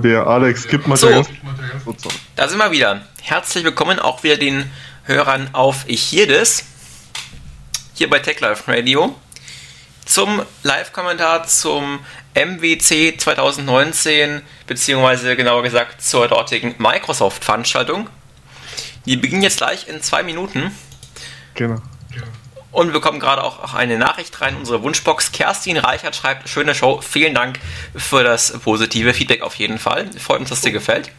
der Alex kippt mal so, da sind wir wieder. Herzlich willkommen auch wieder den Hörern auf Ich hier das hier bei Tech Life Radio zum Live-Kommentar zum MWC 2019 beziehungsweise genauer gesagt zur dortigen Microsoft-Veranstaltung. Die beginnen jetzt gleich in zwei Minuten. Genau. Und wir bekommen gerade auch eine Nachricht rein, unsere Wunschbox. Kerstin Reichert schreibt, schöne Show, vielen Dank für das positive Feedback auf jeden Fall. Freut uns, dass dir gefällt.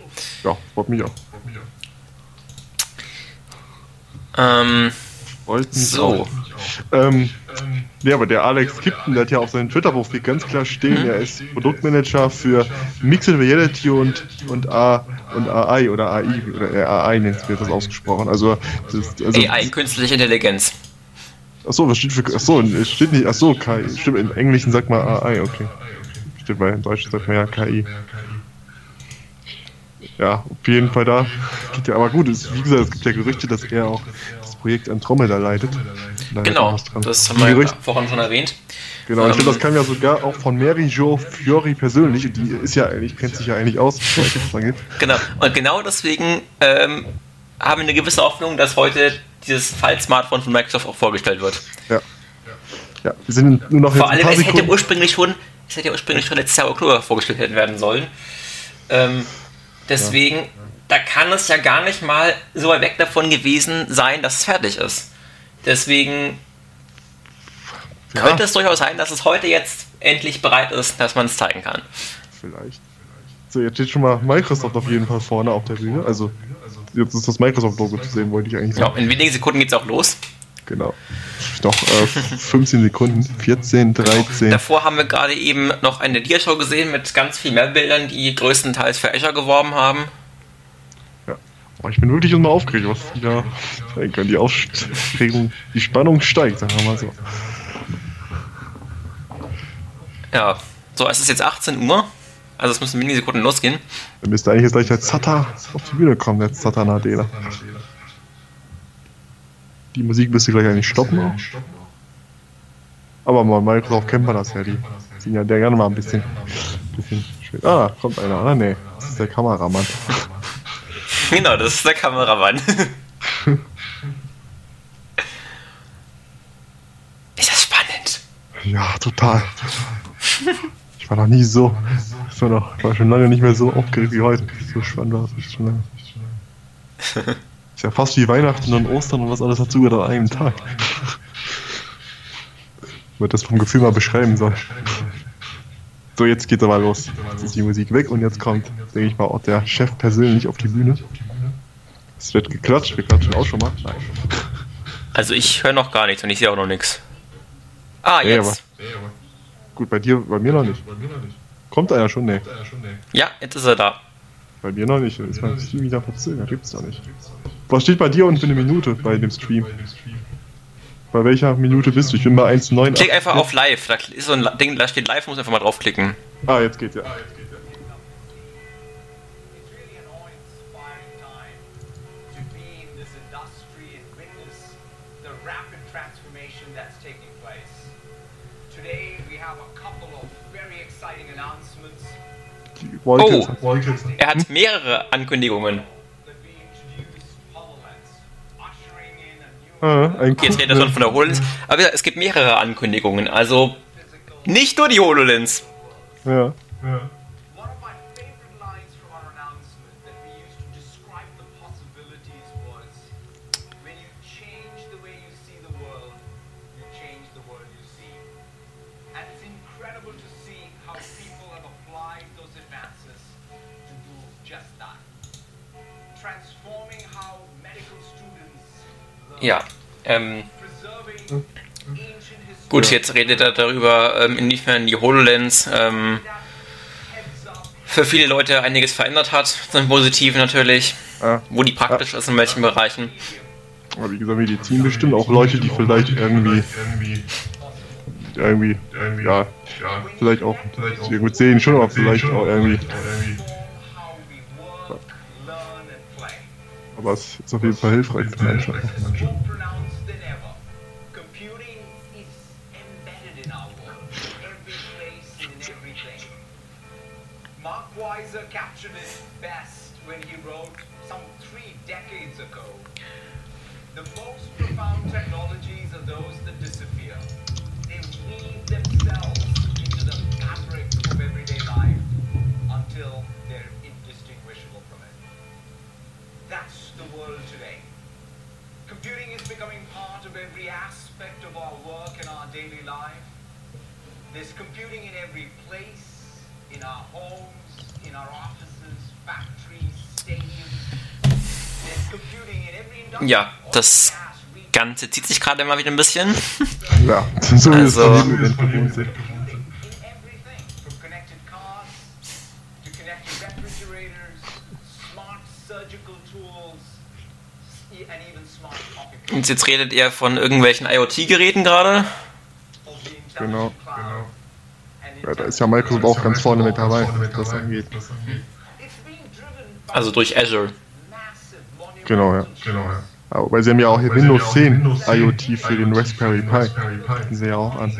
Ja, freut mich auch. Ähm, so. Ähm, ja, aber der Alex Kipton, der hat ja auf seinem Twitter-Profil ganz klar stehen, mhm. er ist Produktmanager für Mixed Reality und, und, A, und AI oder AI, oder AI nennt wird das ausgesprochen. Also, das, also AI, künstliche Intelligenz. Achso, was steht für. Achso, steht nicht. Achso, KI. Stimmt, im Englischen sagt man AI, okay. Steht bei im Deutschen sagt man ja KI. Ja, auf jeden Fall da. Geht ja, aber gut, es, wie gesagt, es gibt ja Gerüchte, dass er auch das Projekt Andromeda leitet. Da genau, das haben wir ja vorhin schon erwähnt. Genau, ich ähm, glaube, das kam ja sogar auch von Mary Jo Fiori persönlich. Die ist ja eigentlich, kennt sich ja eigentlich aus, was das angeht. Genau, und genau deswegen ähm, haben wir eine gewisse Hoffnung, dass heute dieses Fall-Smartphone von Microsoft auch vorgestellt wird. Ja. Ja, wir sind nur noch Vor allem, es hätte ursprünglich schon, es hätte ursprünglich schon letztes Jahr Oktober vorgestellt werden sollen. Ähm, deswegen, ja. da kann es ja gar nicht mal so weit weg davon gewesen sein, dass es fertig ist. Deswegen ja. könnte es durchaus sein, dass es heute jetzt endlich bereit ist, dass man es zeigen kann. Vielleicht. So, jetzt steht schon mal Microsoft auf jeden Fall vorne auf der Bühne. Also jetzt ist das Microsoft-Logo zu sehen, wollte ich eigentlich sagen. Ja, in wenigen Sekunden geht es auch los. Genau. Doch, äh, 15 Sekunden, 14, 13. Davor haben wir gerade eben noch eine Dia-Show gesehen mit ganz viel mehr Bildern, die größtenteils für Azure geworben haben. Ja. Oh, ich bin wirklich immer aufgeregt, was die da zeigen können. Die Aufregung, die Spannung steigt, sagen wir mal so. Ja, so, es ist jetzt 18 Uhr. Also es müssen wenige Sekunden losgehen. Dann müsste eigentlich jetzt gleich der Zata auf die Bühne kommen, der Zata Nadela. Die Musik müsste gleich eigentlich stoppen auch. Aber bei Microsoft kennt man das ja, die sind ja der gerne mal ein bisschen, bisschen schön. Ah, kommt einer, oder? Nee, das ist der Kameramann. Genau, das ist der Kameramann. ist das spannend? Ja, total. Ich war noch nie so war, noch, war schon lange nicht mehr so aufgeregt wie heute. So spannend war es schon lange. Ist ja fast wie Weihnachten und Ostern und was alles dazu gehört an einem Tag. Ich würde das vom Gefühl mal beschreiben soll. So, jetzt geht's aber los. Jetzt ist die Musik weg und jetzt kommt, denke ich mal, auch der Chef persönlich auf die Bühne. Es wird geklatscht, wir klatschen auch schon mal. Nein. Also ich höre noch gar nichts und ich sehe auch noch nichts. Ah, jetzt. Nee, aber, gut, bei dir, bei mir noch nicht. Kommt er ja schon, ne? Ja, jetzt ist er da. Bei mir noch nicht. Ist mein Stream wieder verzögert. Gibt's da nicht. Was steht bei dir und für eine Minute bei dem Stream? Bei welcher Minute bist du? Ich bin bei 1,9. Klick einfach auf Live. Da ist so ein Ding, da steht Live, muss einfach mal draufklicken. Ah, jetzt geht's ja. Wolke. Oh, er hat mehrere Ankündigungen. Ah, Jetzt redet er schon von der HoloLens. Aber es gibt mehrere Ankündigungen. Also nicht nur die HoloLens. Ja. ja. Ja. Ähm, gut, jetzt redet er darüber, ähm, inwiefern die HoloLens ähm, für viele Leute einiges verändert hat, zum Positiven natürlich, ja. wo die praktisch ja. ist, in welchen Bereichen. Aber wie gesagt, Medizin bestimmt auch Leute, die vielleicht irgendwie irgendwie, ja, vielleicht auch irgendwie sehen schon, aber vielleicht auch irgendwie. Aber es ist auf jeden Fall hilfreich. Für Computing is becoming part of every aspect of our work and our daily life. There's computing in every place, in our homes, in our offices, factories, stadiums. There's computing in every industry. Ja, das Ganze zieht sich gerade mal wieder ein bisschen. Ja, so Also- von Und jetzt redet ihr von irgendwelchen IoT-Geräten gerade. Genau, genau. and Ja, da ist ja Microsoft auch ganz vorne mit dabei, was das angeht. Also durch Azure. massive Genau, ja. Aber weil sie haben ja auch hier Windows 10 IoT für den Raspberry Pi. Bieten sie ja auch an.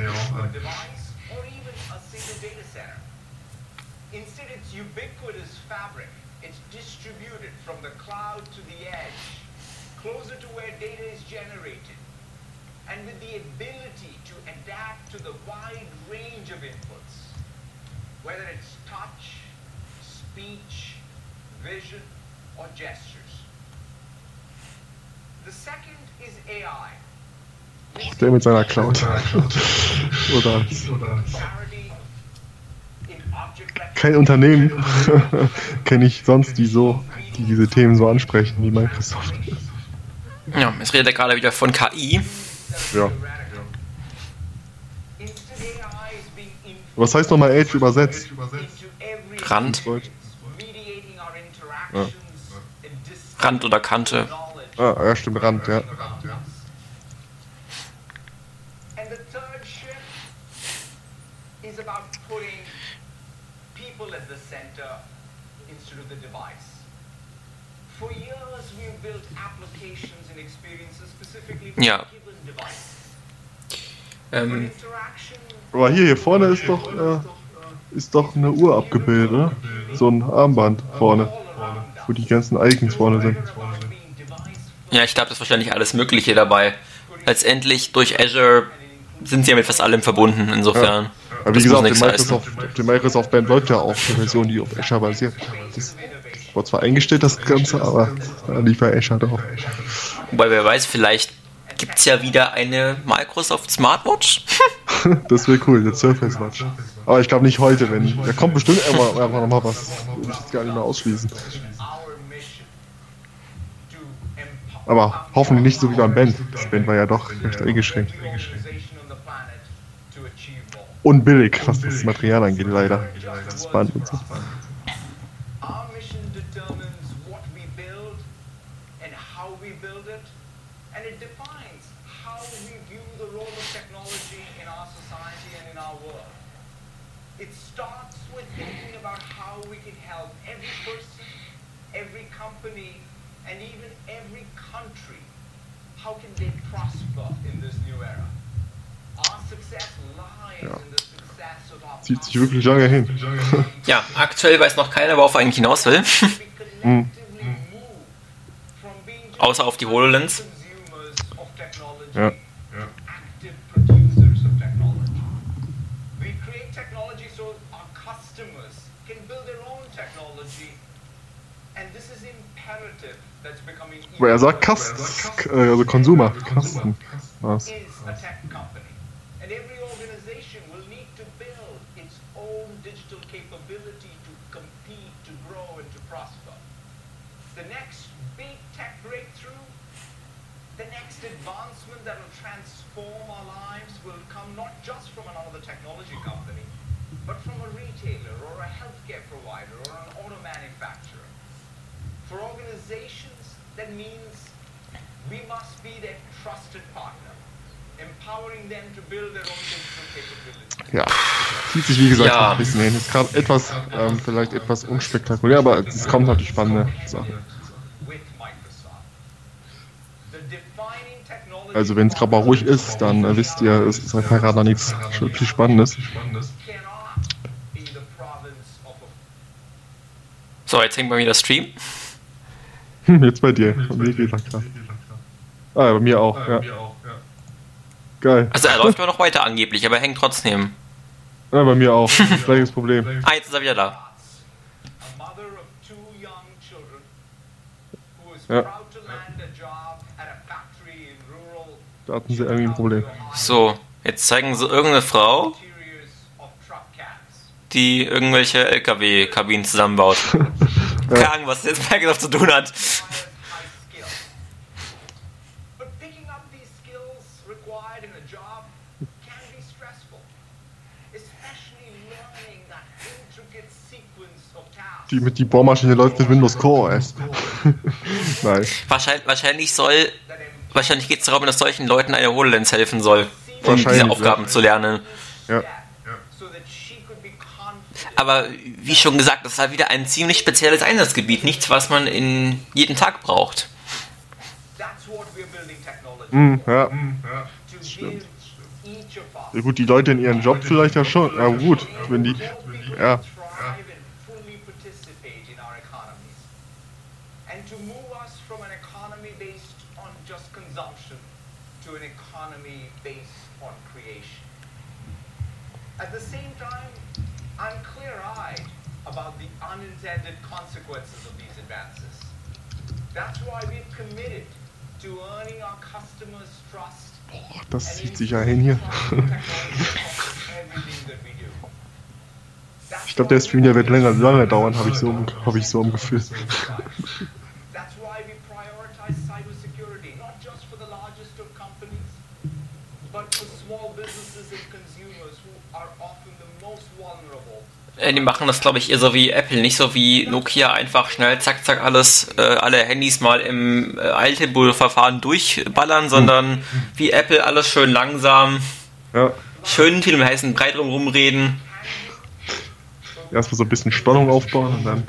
Der mit seiner Cloud. Oder kein Unternehmen kenne ich sonst, die so, die diese Themen so ansprechen wie Microsoft. Ja, jetzt redet er gerade wieder von KI. Ja. Was heißt nochmal Edge übersetzt? Rand. Dis- Rand oder Kante. Ah, ja, stimmt, Rand, ja. Ja. Ähm, Aber hier, hier vorne ist doch, äh, ist doch eine Uhr abgebildet, oder? So ein Armband vorne, wo die ganzen Icons vorne sind. ja, ich glaube, das ist wahrscheinlich alles Mögliche dabei. Letztendlich durch Azure sind sie ja mit fast allem verbunden, insofern. Aber wie Das gesagt, heißen. Microsoft, Microsoft Band läuft ja auch eine Version, die auf Azure basiert. Das war zwar eingestellt, das Ganze, aber lief bei Azure drauf. Wobei, wer weiß, vielleicht gibt es ja wieder eine Microsoft Smartwatch. Das wäre cool, der Surface Watch. Aber ich glaube nicht heute, wenn. Da kommt bestimmt einfach nochmal was. Würde ich jetzt gar nicht mehr ausschließen. Aber hoffentlich nicht so wie beim Band. Das Band war ja doch recht eingeschränkt. Unbillig, was das Material angeht, leider. Das Band und so. Our mission determines what we build and how we build it, and it defines how we view the role of technology in our society and in our world. It starts with thinking about how we can help every person, every company, and even every country. How can they prosper in this new era? Our success lies Ja. in the success of our Zieht sich wirklich lange hin. Ja, aktuell weiß noch keiner, worauf er eigentlich hinaus will. Mhm. Außer auf die HoloLens. Ja. active producers of technology. We create technology so our customers can build their own technology. And this is imperative that's becoming Aber er sagt Kast, äh, also Konsumer. Kasten. Was? is a tech company. And every organization will need to build its own digital capability to compete, to grow, and to prosper. The next big tech breakthrough, the next advancement that will transform our lives will come not just from another technology company, but from a retailer or a healthcare provider or an auto manufacturer. For organizations, that means we must be their trusted partner, empowering them to build their own digital capabilities. Ja. Zieht sich wie gesagt Ja. ein bisschen hin. Ist gerade etwas, ähm, vielleicht etwas unspektakulär, aber es kommt natürlich spannende Sachen. Also wenn es gerade mal ruhig ist, dann äh, wisst ihr, es ist einfach gerade noch nichts wirklich Spannendes. So, jetzt hängt bei mir der Stream. Hm, Jetzt bei dir. Bei mir geht er klar. Ah, ja, bei mir auch, ja. Geil. Also er läuft aber noch weiter angeblich, aber er hängt trotzdem. Ja, bei mir auch. Gleiches Problem. Ah, jetzt ist er wieder da. Ja. Da hatten sie irgendwie ein Problem. So, jetzt zeigen sie irgendeine Frau, die irgendwelche LKW-Kabinen zusammenbaut. Keine Ahnung, was das jetzt Microsoft zu tun hat. Die mit die Bohrmaschine läuft mit Windows Core OS. Nein. Wahrscheinlich, wahrscheinlich soll, wahrscheinlich geht es darum, dass solchen Leuten eine HoloLens helfen soll, um diese Aufgaben ja. zu lernen. Ja. Aber wie schon gesagt, das ist halt wieder ein ziemlich spezielles Einsatzgebiet. Nichts, was man in jeden Tag braucht. Hm, ja. us ja. Gut, die Leute in ihren Job vielleicht ja schon. Ja gut, wenn die. Ja. thrive and fully participate in our economies. And to move us from an economy based on just consumption to an economy based on creation. At the same time, I'm clear-eyed about the unintended consequences of these advances. That's why we've committed to earning our customers' trust Boah, das zieht sich ja hin hier. Ich glaube, der Stream der wird länger, lange dauern, habe ich, so, im- hab ich so im Gefühl. Die machen das, glaube ich, eher so wie Apple, nicht so wie Nokia, einfach schnell, zack, zack, alles, äh, alle Handys mal im äh, Eiltempo-Verfahren durchballern, sondern wie Apple alles schön langsam, Ja. schön viel im heißen Brei drum rumreden. Erstmal so ein bisschen Spannung aufbauen und dann.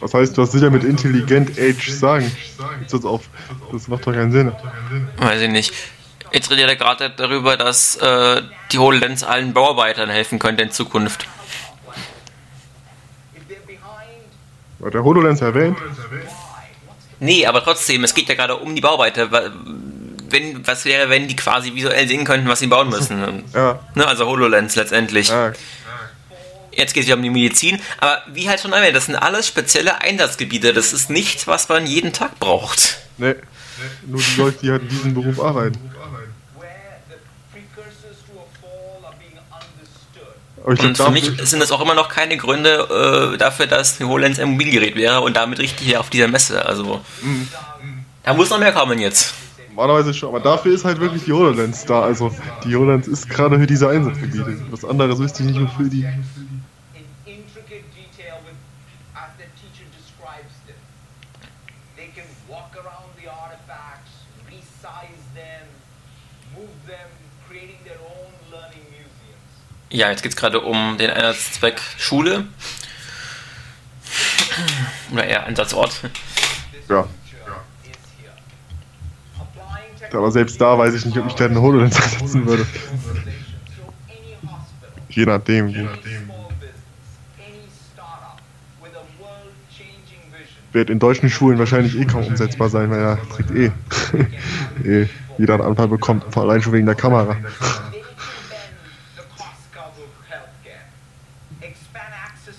Was heißt, was will er mit intelligent Age sagen? Das auf? Das macht doch keinen Sinn. Weiß ich nicht. Jetzt redet er gerade darüber, dass äh, die HoloLens allen Bauarbeitern helfen könnte in Zukunft. Hat der HoloLens erwähnt? Nee, aber trotzdem, es geht ja gerade um die Bauarbeiter. Wenn, was wäre, wenn die quasi visuell sehen könnten, was sie bauen müssen? Ja. Ne, also HoloLens letztendlich. Ja, Jetzt geht es wieder um die Medizin, aber wie halt schon erwähnt, das sind alles spezielle Einsatzgebiete. Das ist nichts, was man jeden Tag braucht. nee. Nur die Leute, die halt in diesem Beruf arbeiten. Und glaub, für mich sind das auch immer noch keine Gründe äh, dafür, dass HoloLens ein Mobilgerät wäre und damit richtig hier auf dieser Messe. Also, da muss noch mehr kommen jetzt. Normalerweise schon, aber dafür ist halt wirklich die HoloLens da. Also die HoloLens ist gerade für diese Einsatzgebiete. Was anderes wüsste ich nicht mehr für die. in intricate detail with, as the teacher describes them. They can walk around the artifacts, resize them, move them, creating their own learning museums. Ja, jetzt geht es gerade um den Einsatzzweck Schule. Oder eher Einsatzort. Ja. Aber selbst da weiß ich nicht, ob ich da eine HoloLens einsetzen würde. any hospital, Je nachdem. Wird in deutschen Schulen wahrscheinlich eh kaum umsetzbar sein, weil er trägt eh, eh jeder einen Anfall bekommt, vor allein schon wegen der Kamera.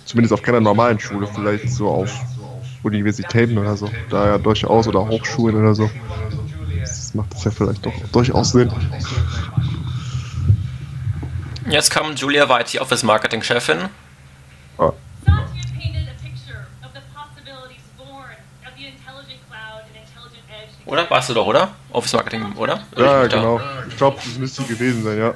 Zumindest auf keiner normalen Schule, vielleicht so auf Universitäten oder so. Da ja durchaus oder Hochschulen oder so. Das macht das ja vielleicht doch durchaus Sinn. Jetzt kommt Julia White, die Office-Marketing-Chefin. Ah, Satya painted a picture of the possibilities born of the intelligent cloud and intelligent edge. Oder? Warst du doch, oder? Office-Marketing, oder? Ja, Oder? genau. Ich glaube, das müsste gewesen sein, ja. Now,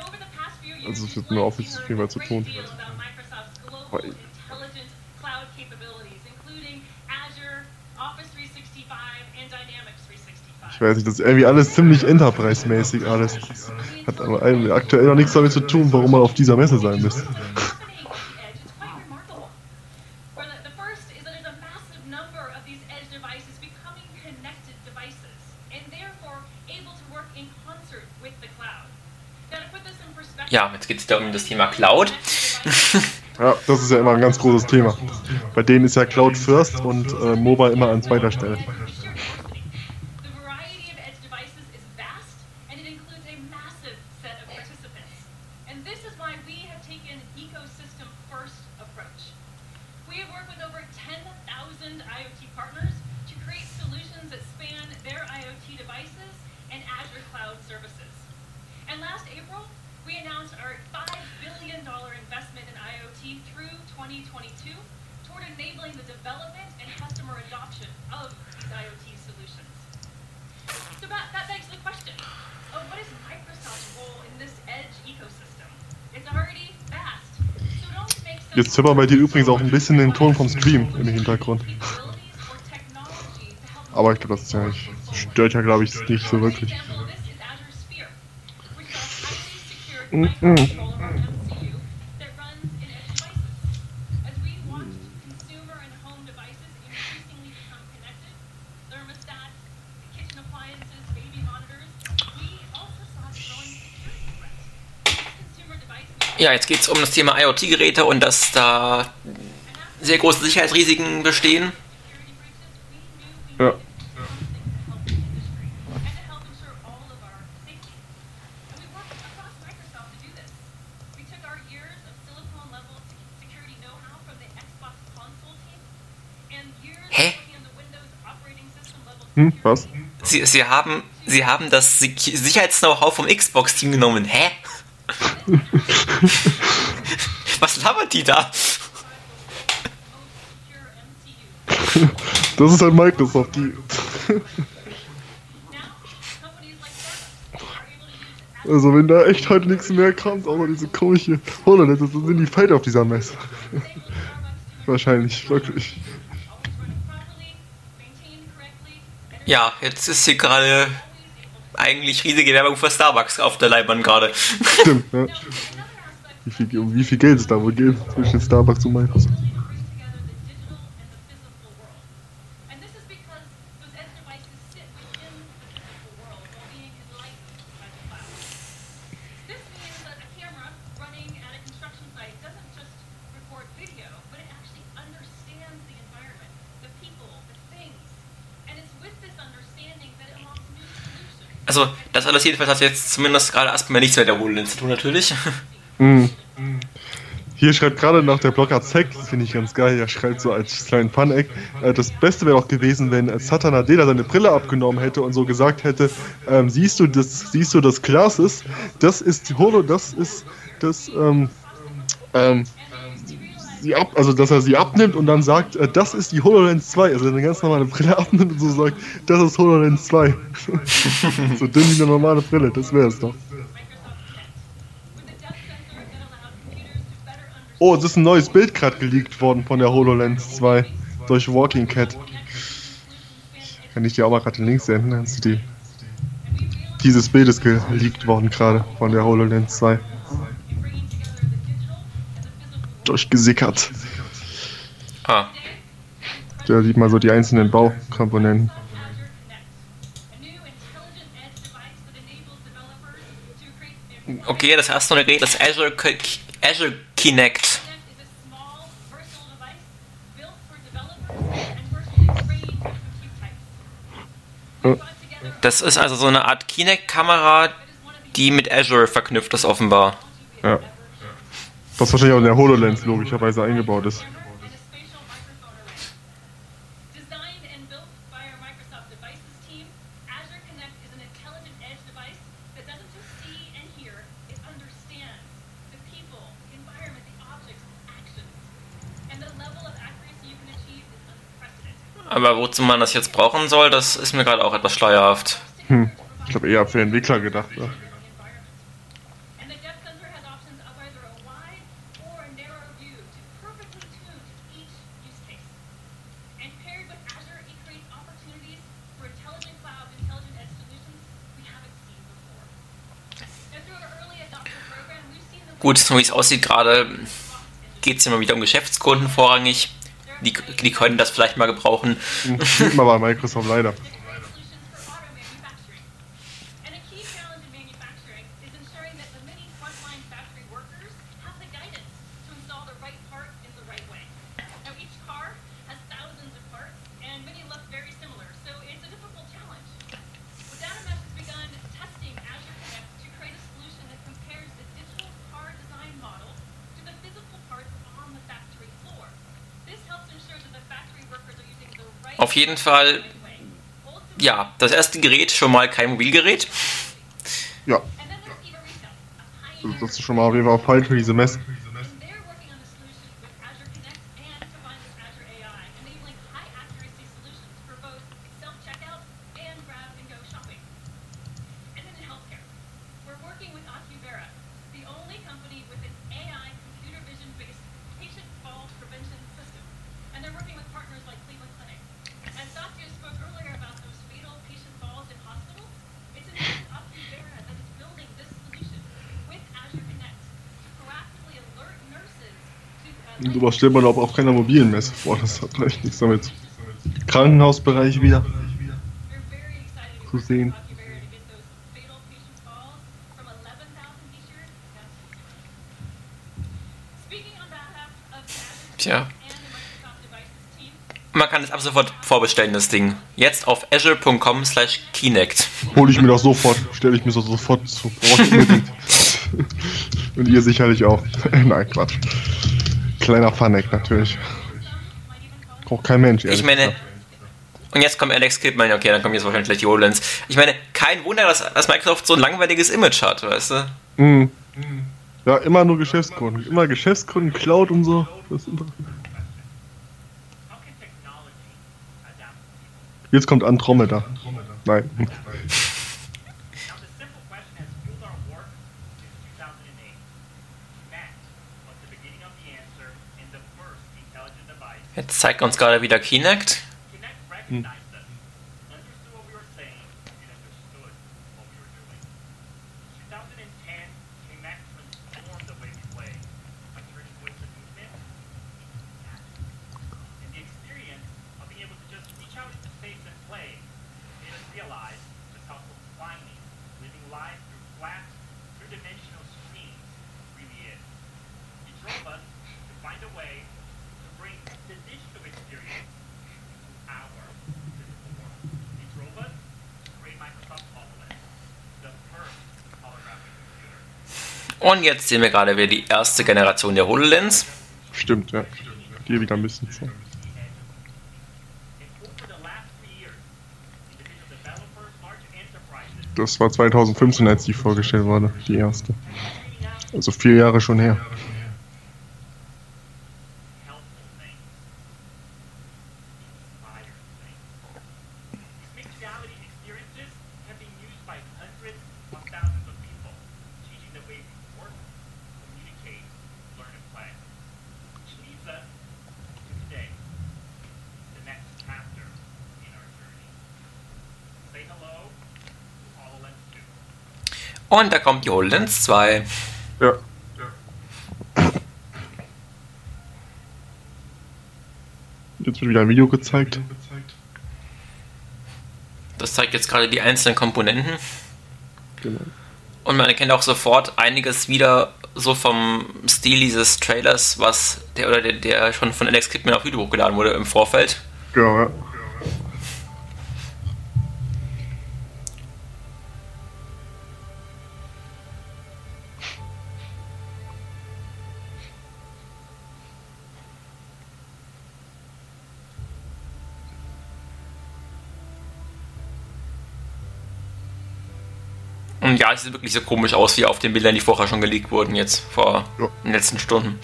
over the past few years, Also, es wird nur learned Office viel mehr zu tun. deal about Microsoft's global Weil- intelligent cloud capabilities, including Azure, Office 365, and Dynamics 365. Ich weiß nicht, das ist irgendwie alles ziemlich Enterprise-mäßig alles. Das hat aber aktuell noch nichts damit zu tun, warum man auf dieser Messe sein müsste. happening at the edge is quite remarkable. For the, the first is that there's a massive number of these edge devices becoming connected devices and therefore able to work in concert with the cloud. Now, to put this in perspective, Ja, jetzt geht es wieder um das Thema Cloud. Ja, das ist ja immer ein ganz großes Thema. Bei denen ist ja Cloud first und äh, Mobile immer an zweiter Stelle. The variety of edge devices is vast, and it includes a massive set of participants. And this is why we have taken an ecosystem first approach. We have worked with over 10,000 IoT partners to create solutions that span their IoT devices and Azure cloud services. And last April, we announced our $5 billion investment in IoT through 2022 toward enabling the development and customer adoption of these IoT solutions. So that, that begs the question of what is Microsoft's role in this edge ecosystem? It's already vast. So it only makes sense Jetzt hört man bei dir übrigens auch ein bisschen den Ton vom Stream im Hintergrund. Aber ich glaube, das ja nicht, stört ja, glaube ich, nicht so wirklich. Mhm. Ja, jetzt geht es um das Thema IoT-Geräte und dass da sehr große Sicherheitsrisiken bestehen. Ja. Hä? Hm, was? Sie, sie, haben, sie haben das Sich- Sicherheits-Know-how vom Xbox-Team genommen. Hä? Was labert die da? Das ist halt Microsoft, die. Also wenn da echt heute nichts mehr kommt, außer diese komische HoloLens, dann sind die feit auf dieser Messe. Wahrscheinlich, wirklich. Ja, jetzt ist hier gerade eigentlich riesige Werbung für Starbucks auf der Leinwand gerade. Stimmt, ja. Wie viel, um wie viel Geld es da wohl geht zwischen Starbucks und Microsoft. Also, das alles jedenfalls hat jetzt zumindest gerade erstmal nichts mit der HoloLens zu tun, natürlich. Mhm. Hier schreibt gerade nach der Blogger Zack, finde ich ganz geil, er schreibt so als kleinen Fun-Eck, äh, das Beste wäre doch gewesen, wenn äh, Satan Adela seine Brille abgenommen hätte und so gesagt hätte, ähm, siehst du das, siehst du das Glasses, das ist Holo, das ist das, ähm, ähm, sie ab, also dass er sie abnimmt und dann sagt, äh, das ist die HoloLens 2, also eine ganz normale Brille abnimmt und so sagt, das ist HoloLens 2. so dünn wie eine normale Brille, das wäre es doch. Oh, es ist ein neues Bild gerade geleakt worden von der HoloLens 2 durch Walking Cat. Kann ich dir auch mal gerade den Link senden? Dann die. Dieses Bild ist geleakt worden gerade von der HoloLens 2. Durchgesickert. Ah, Da sieht man so die einzelnen Baukomponenten. okay, das erste Gerät ist Azure, Azure Kinect. Das ist also so eine Art Kinect-Kamera, die mit Azure verknüpft ist, offenbar. Ja. Was wahrscheinlich auch in der HoloLens logischerweise eingebaut ist. Aber wozu man das jetzt brauchen soll, das ist mir gerade auch etwas schleierhaft. Hm. Ich glaube eher für Entwickler gedacht. Ja. And the depth sensor has options of either a wide or a narrow view to perfectly tune to each use case. And paired with Azure, it creates opportunities for intelligent cloud, intelligent edge solutions we haven't seen before. Now, through our early adopter program, we've seen the Gut, so wie es aussieht gerade, geht es immer wieder um Geschäftskunden vorrangig. Die, die können das vielleicht mal gebrauchen. Sieht man bei Microsoft leider. solutions for auto manufacturing. And a key challenge in manufacturing is ensuring that the many frontline factory workers have the guidance to install the right part in the right way. Now, each car has thousands of parts, and many look very similar, so it's a difficult challenge. Well, DataMesh has begun testing Azure Connect to create a solution that compares the digital car design model to the physical parts on the factory floor. This helps ensure that the factory workers are using the right Auf jeden Fall, ja, das erste Gerät schon mal kein Mobilgerät. Ja, das ist schon mal auf jeden Fall für diese Messe. and they're working on a solution with Azure Connect and combined with Azure AI, enabling high accuracy solutions for both self-checkout and grab-and-go shopping. And then in healthcare, we're working with Acuvera, the only company with an AI computer vision-based patient fall prevention system. And they're working with partners like Cleveland Clinic. As Satya spoke earlier about those fatal patient falls in hospitals, it's indeed Acuvera that is building this solution with Azure Connect to proactively alert nurses to uh, Und sowas stellt man aber auf keiner mobilen Messe vor. Das hat gleich nichts damit. Krankenhausbereich wieder. Zu sehen. with Acuvera to get those fatal patient falls from 11,000 each year down to Speaking on behalf of the Azure Tja. Man kann es ab sofort vorbestellen, das Ding. Jetzt auf azure.com slash Kinect. Hole ich mir doch sofort. Stelle ich mir so sofort zu. Und ihr sicherlich auch. Nein, Quatsch. Kleiner Funhack natürlich. Braucht kein Mensch, Ich meine, gesagt. und jetzt kommt Alex Kidman, okay, dann kommen jetzt wahrscheinlich gleich die HoloLens. Ich meine, kein Wunder, dass, dass Microsoft so ein langweiliges Image hat, weißt du? Mhm. Ja, immer nur Geschäftskunden. Immer Geschäftskunden, Cloud und so. Jetzt kommt Andromeda. Nein. Now, the simple question has fueled our work since 2008. Connect was the beginning of the answer and the first intelligent device. Jetzt zeigt uns gerade wieder Kinect. Connect Und jetzt sehen wir gerade wieder die erste Generation der HoloLens. Stimmt, ja. Hier wieder ein bisschen enterprises, Das war 2015, als die vorgestellt wurde. Die erste. Also vier Jahre schon her. Und da kommt die HoloLens 2. Ja. Jetzt wird wieder ein Video gezeigt. Das zeigt jetzt gerade die einzelnen Komponenten. Genau. Und man erkennt auch sofort einiges wieder so vom Stil dieses Trailers, was der oder der, der schon von Alex Kidman auf YouTube hochgeladen wurde im Vorfeld. Genau, ja. Und ja, es sieht wirklich so komisch aus wie auf den Bildern, die vorher schon geleakt wurden, jetzt vor Ja. den letzten Stunden.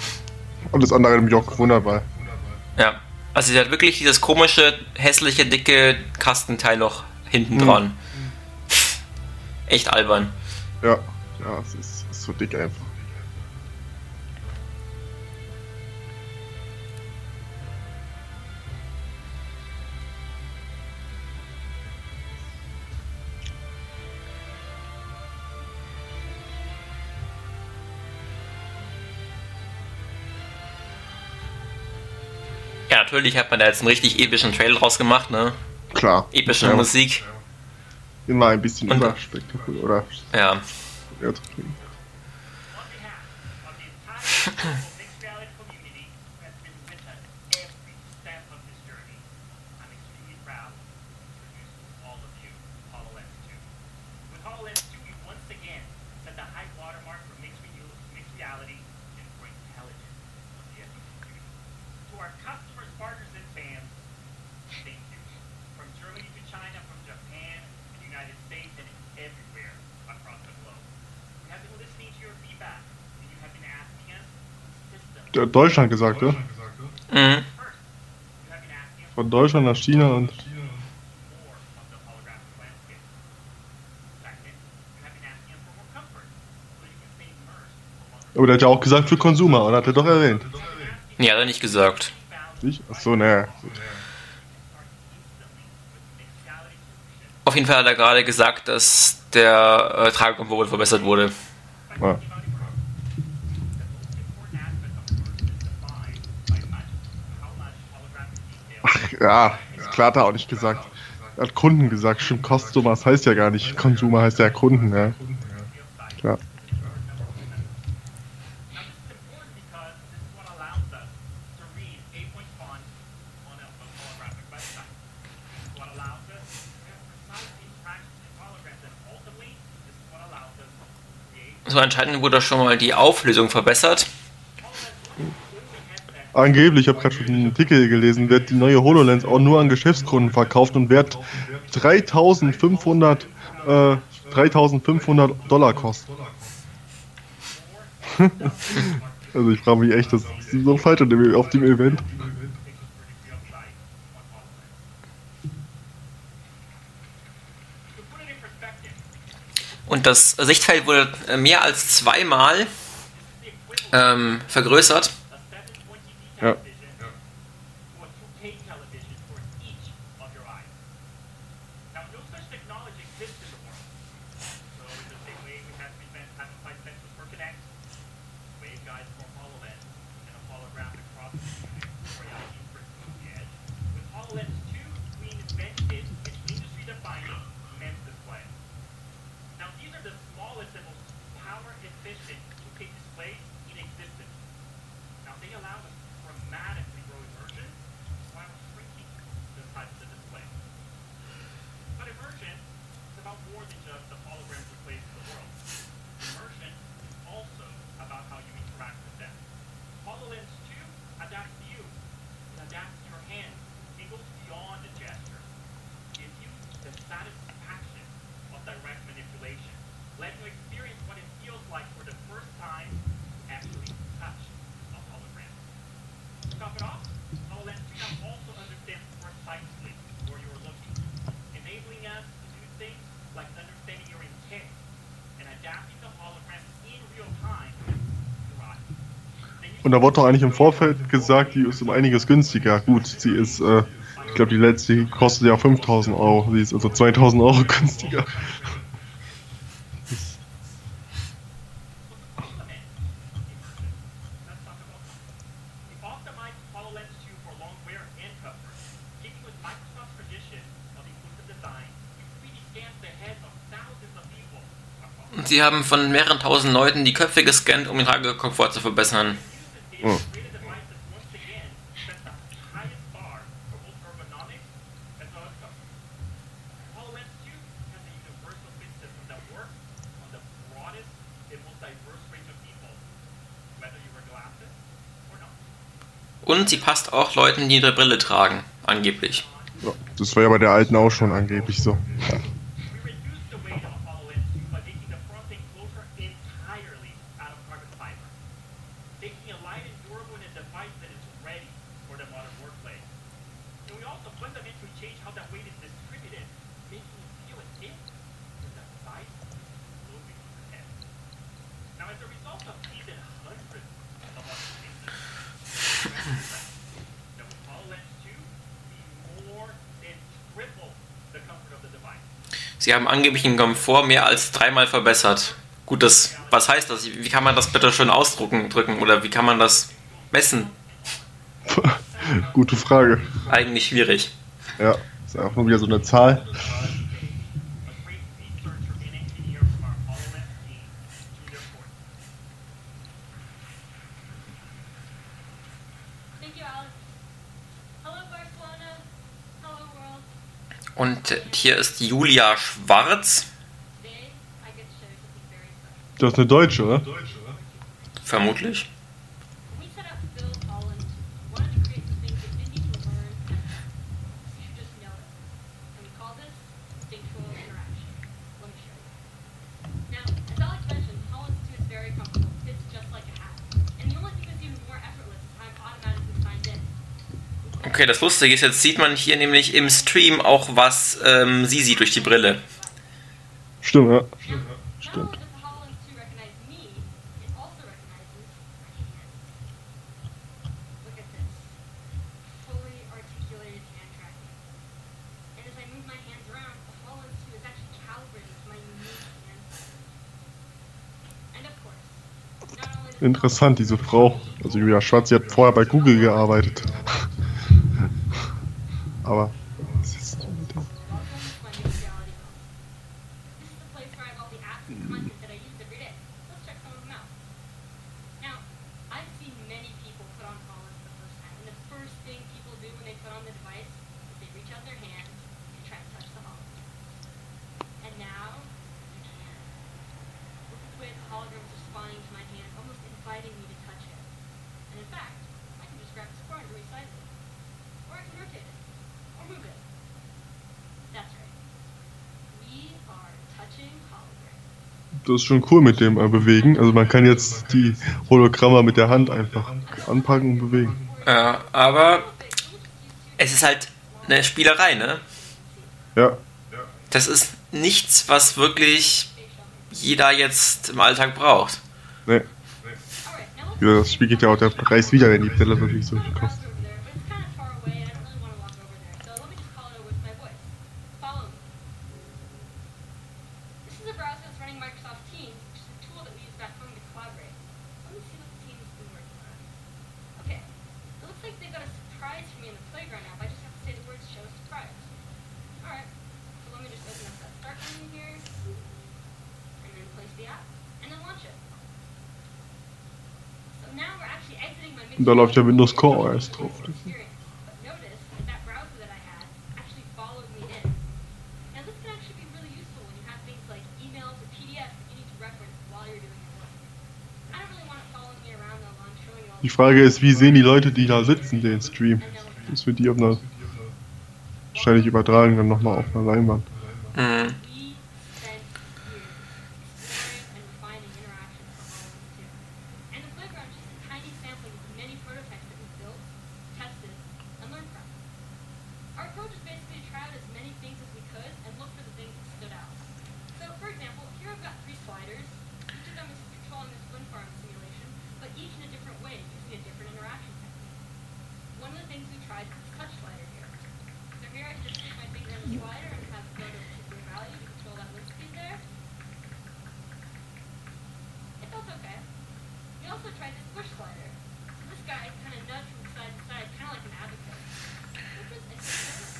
Alles andere im Jock, wunderbar. Ja. Also sie hat wirklich dieses komische, hässliche, dicke Kastenteil noch hinten dran. Echt albern. Ja, ja, es ist, ist so dick einfach. Natürlich hat man da jetzt einen richtig epischen Trailer draus gemacht, ne? Klar. Epische Ja, Musik. Immer ein bisschen Und- überspektakulär oder Ja. übertrieben. On behalf of the entire global mixed reality community who has been with us every step of this journey, I'm extremely proud to introduce all of you HoloLens 2. With HoloLens 2, we once again set the high watermark for mixed, re- mixed reality and for intelligence of the FE community. To our customers, partners, and fans, thank you. From Germany to China, from Japan to the United States, and everywhere across the globe. We have been listening to your feedback, and you have been asking us systems. Der hat Deutschland gesagt, ja? Mhm. Von Deutschland nach China und. Aber der hat ja auch gesagt für Consumer, oder? Hat er doch erwähnt. Nee, hat er nicht gesagt. Nicht? Achso, ne. Auf jeden Fall hat er gerade gesagt, dass der äh, Tragekomfort verbessert wurde. Ja. Ach, ja, klar hat er auch nicht gesagt. Er hat Kunden gesagt. Stimmt, Customer, das heißt ja gar nicht. Consumer heißt ja Kunden, ja. Klar. So anscheinend wurde schon mal die Auflösung verbessert. Angeblich, ich habe gerade schon einen Artikel gelesen, wird die neue HoloLens auch nur an Geschäftskunden verkauft und wird 3500, äh, 3500 Dollar kosten. also ich frage mich echt, das ist so falsch auf dem, Event. Und das Sichtfeld wurde äh, mehr als zweimal ähm, vergrößert. A 720p Ja. television to a 2K television for each of your eyes. Now, no such technology exists in the world. So, in the same way we have been have applied sensors for Kinect, waveguides for HoloLens, and a holographic processing unit for the ID for the edge, with HoloLens 2, we invented an industry-defining MEMS display. Now, these are the smallest and most power-efficient 2K displays in existence. Now, they allow us to dramatically grow immersion while shrinking the size of the display. But immersion is about more than just the hologram displays in the world. Immersion is also about how you interact with them. HoloLens 2 adapts to you. It adapts to your hand. It goes beyond the gesture. Gives you the satisfaction of direct manipulation. Letting you experience what it feels like for the first time to actually touch a hologram. To top it off, HoloLens 2 now also understands precisely where you're looking, enabling us to do things like understanding your intent and adapting the hologram in real time to your eyes. Then you Und da wurde doch eigentlich im Vorfeld gesagt, die ist um einiges günstiger. Gut, sie ist, äh, ich glaube, die letzte kostet ja 5000 Euro. Sie ist also 2000 Euro günstiger. complement immersion. Let's talk about we optimized HoloLens 2 for long wear and comfort. Keeping with Microsoft's tradition of inclusive design, we 3D scanned the heads of thousands of people across Und sie haben von mehreren tausend Leuten die Köpfe gescannt, um den Tragekomfort zu verbessern. Und sie passt auch Leuten, die eine Brille tragen, angeblich. Ja, das war ja bei der alten auch schon angeblich so. We reduced the weight of HoloLens 2 by making the front enclosure entirely out of carbon fiber, making it light and durable in a device that is ready for the modern workplace. And we also fundamentally changed how that weight is distributed, making it feel as if the device is floating on your head. Now, as a result of these and hundreds of other changes, that with HoloLens 2, we more than triple the comfort of the device. Sie haben angeblich den Komfort mehr als dreimal verbessert. Gut, das, was heißt das? Wie kann man das bitte schön ausdrucken drücken oder wie kann man das messen? Gute Frage. Eigentlich schwierig. Ja, ist einfach nur wieder so eine Zahl. A great researcher and engineer from our HoloLens team to their court. Thank you, Alex. Hello, Barcelona. Hello, world. Und hier ist Julia Schwarz. Das ist eine Deutsche, oder? vermutlich. When we set out to build Holland, we wanted to create something that didn't need to learn. You should just know it. And we call this instinctual interaction. Let me show you. Now, as Alex mentioned, Holland 2 is very comfortable. It fits just like a hat. And the only thing that's even more effortless is how I'm automatically signed in. Okay, das Lustige ist, jetzt sieht man hier nämlich im Stream auch, was ähm, sie sieht durch die Brille. Stimmt, ja. Stimmt. not only does the HoloLens 2 recognize me, it recognizes my hands. Look at this. Fully articulated hand tracking. And as I move my hands around, the HoloLens 2 is actually calibrated to my unique hand size. And of course, not only does the Interessant, diese Frau. Also Julia Schwarz, die hat vorher bei Google gearbeitet. Aber. Das ist schon cool mit dem äh, Bewegen. Also man kann jetzt die Hologramme mit der Hand einfach anpacken und bewegen. Ja, aber es ist halt eine Spielerei, ne? Ja. Das ist nichts, was wirklich jeder jetzt im Alltag braucht. Nee. Ja, Das Spiel geht ja auch der Preis wieder, wenn die Brille wirklich so kostet. Microsoft which is a tool that we use back home to collaborate. Let me see what the team has been working on. Okay, it looks like they've got a surprise for me in the playground app. I just have to say the words show surprise. Alright, so let me just open up that start menu here, and then place the app, and then launch it. So now we're actually exiting my Und da läuft ja Windows Core OS drauf. Frage ist, wie sehen die Leute, die da sitzen, den Stream? Das wird die auf einer wahrscheinlich übertragen dann nochmal auf einer Leinwand. Mhm. We spent years exploring and refining interactions for HoloLens 2. And the playground is just a tiny sampling of the many prototypes that we built, tested, and learned from. Our approach is basically to try out as many things as we could and look for the things that stood out. So, for example, here I've got three sliders. Each of them is controlling this wind farm simulation, but each in a different way, using a different interaction technique. One of the things we tried is this touch slider here. So here I can just stick my finger on the slider and have it go to a particular value to control that wind speed there. It felt okay. We also tried this push slider. So this guy kind of nudged from side to side, kind of like an abacus. Which was interesting.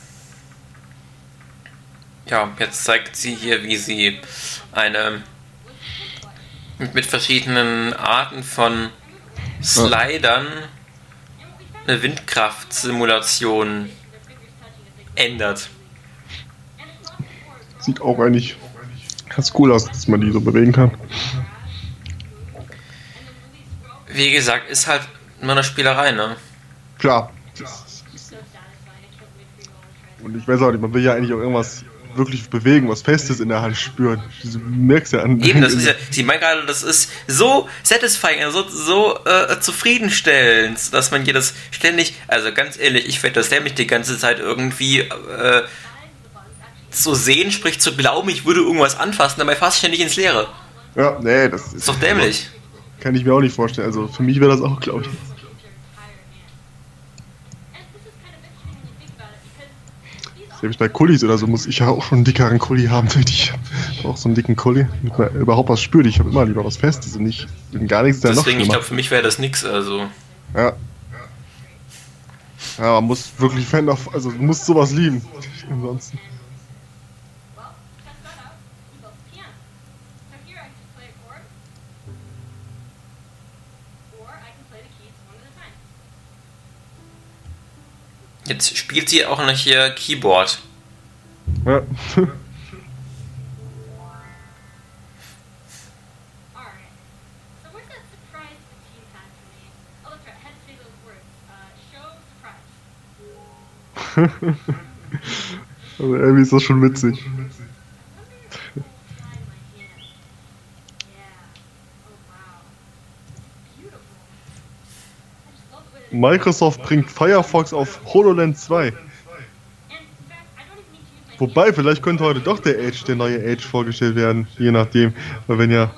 Ja, jetzt zeigt sie hier, wie sie eine mit, verschiedenen Arten von Slidern eine Windkraftsimulation ändert. Sieht auch eigentlich ganz cool aus, dass man die so bewegen kann. Wie gesagt, ist halt nur eine Spielerei, ne? Klar. Und ich weiß auch nicht, man will ja eigentlich auch irgendwas wirklich bewegen, was Festes in der Hand spüren. Du merkst ja an. Eben, das ist ja, sie meint gerade, das ist so satisfying, also so, so äh, zufriedenstellend, dass man hier das ständig, also ganz ehrlich, ich werde das nämlich die ganze Zeit irgendwie äh, zu sehen, sprich zu glauben, ich würde irgendwas anfassen, dabei fasse ich ständig ins Leere. Ja, nee, das ist, Ist doch dämlich. kann ich mir auch nicht vorstellen. Also für mich wäre das auch, glaube ich. Selbst bei Kullis oder so muss ich ja auch schon einen dickeren Kulli haben. Ich habe auch so einen dicken Kulli, damit man überhaupt was spürt. Ich habe immer lieber was Festes und nicht, wenn gar nichts ja noch Deswegen, ich glaube, für mich wäre das nix, also. Ja, Ja, man muss wirklich Fan auf, also du musst sowas lieben. Ansonsten. Well, check that out. We built a piano. So here I can play a chord, or I can play the keys one at a time. Jetzt spielt sie auch noch hier Keyboard. Ja. Alright. So where's that surprise the team had for me? Oh, that's right. I had to say those words. Uh, show surprise. also irgendwie ist das schon witzig. Microsoft bringt Firefox auf HoloLens 2. And in fact, I don't even need to use my Wobei, vielleicht könnte heute doch der Edge, der neue Edge vorgestellt werden, je nachdem. Weil wenn ja,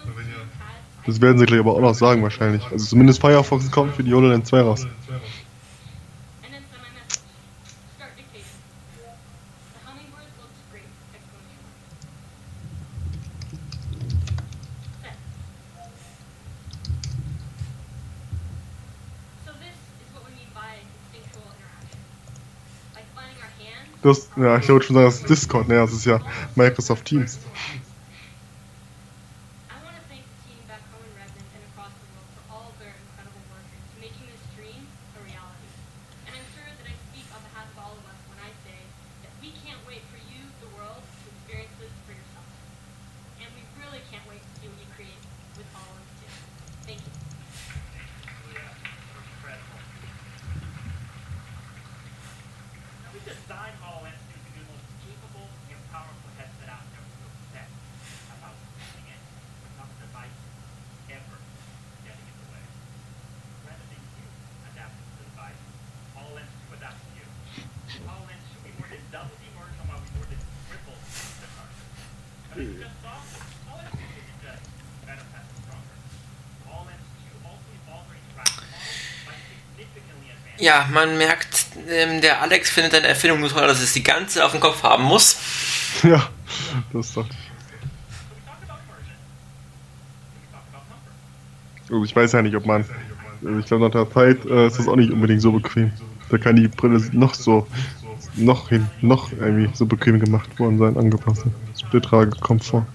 das werden sie gleich aber auch noch sagen wahrscheinlich. Also zumindest Firefox kommt für die HoloLens 2 raus. Das, ja, ich wollte schon sagen, das ist Discord, ne, das ist ja Microsoft Teams. I want to thank the team back home in Redmond and across the world for all of their incredible work to making this dream a reality. And I'm sure that I speak on behalf of all of us when I say that we can't wait for you, the world, to experience this for yourself. And we really can't wait to see what you create with HoloLens 2. Thank you. Yeah, incredible. Now, we designed HoloLens to be the most capable and powerful headset out there for the set about using it without the device ever getting in the way. Rather than you adapting to the device, HoloLens 2 adapts to you. HoloLens 2, we more than double the immersion while we more than triple the charge. But it's just software. HoloLens 2 isn't just better, faster, stronger. HoloLens 2 also evolved our interaction model by significantly advancing Ja, man merkt, ähm, der Alex findet eine Erfindung so toll, dass es die ganze auf dem Kopf haben muss. Ja, das dachte ich. Also ich weiß ja nicht, ob man. Also ich glaube, nach der Zeit äh, ist das auch nicht unbedingt so bequem. Da kann die Brille noch so. noch hin, noch irgendwie so bequem gemacht worden sein, angepasst. Splittragekomfort. You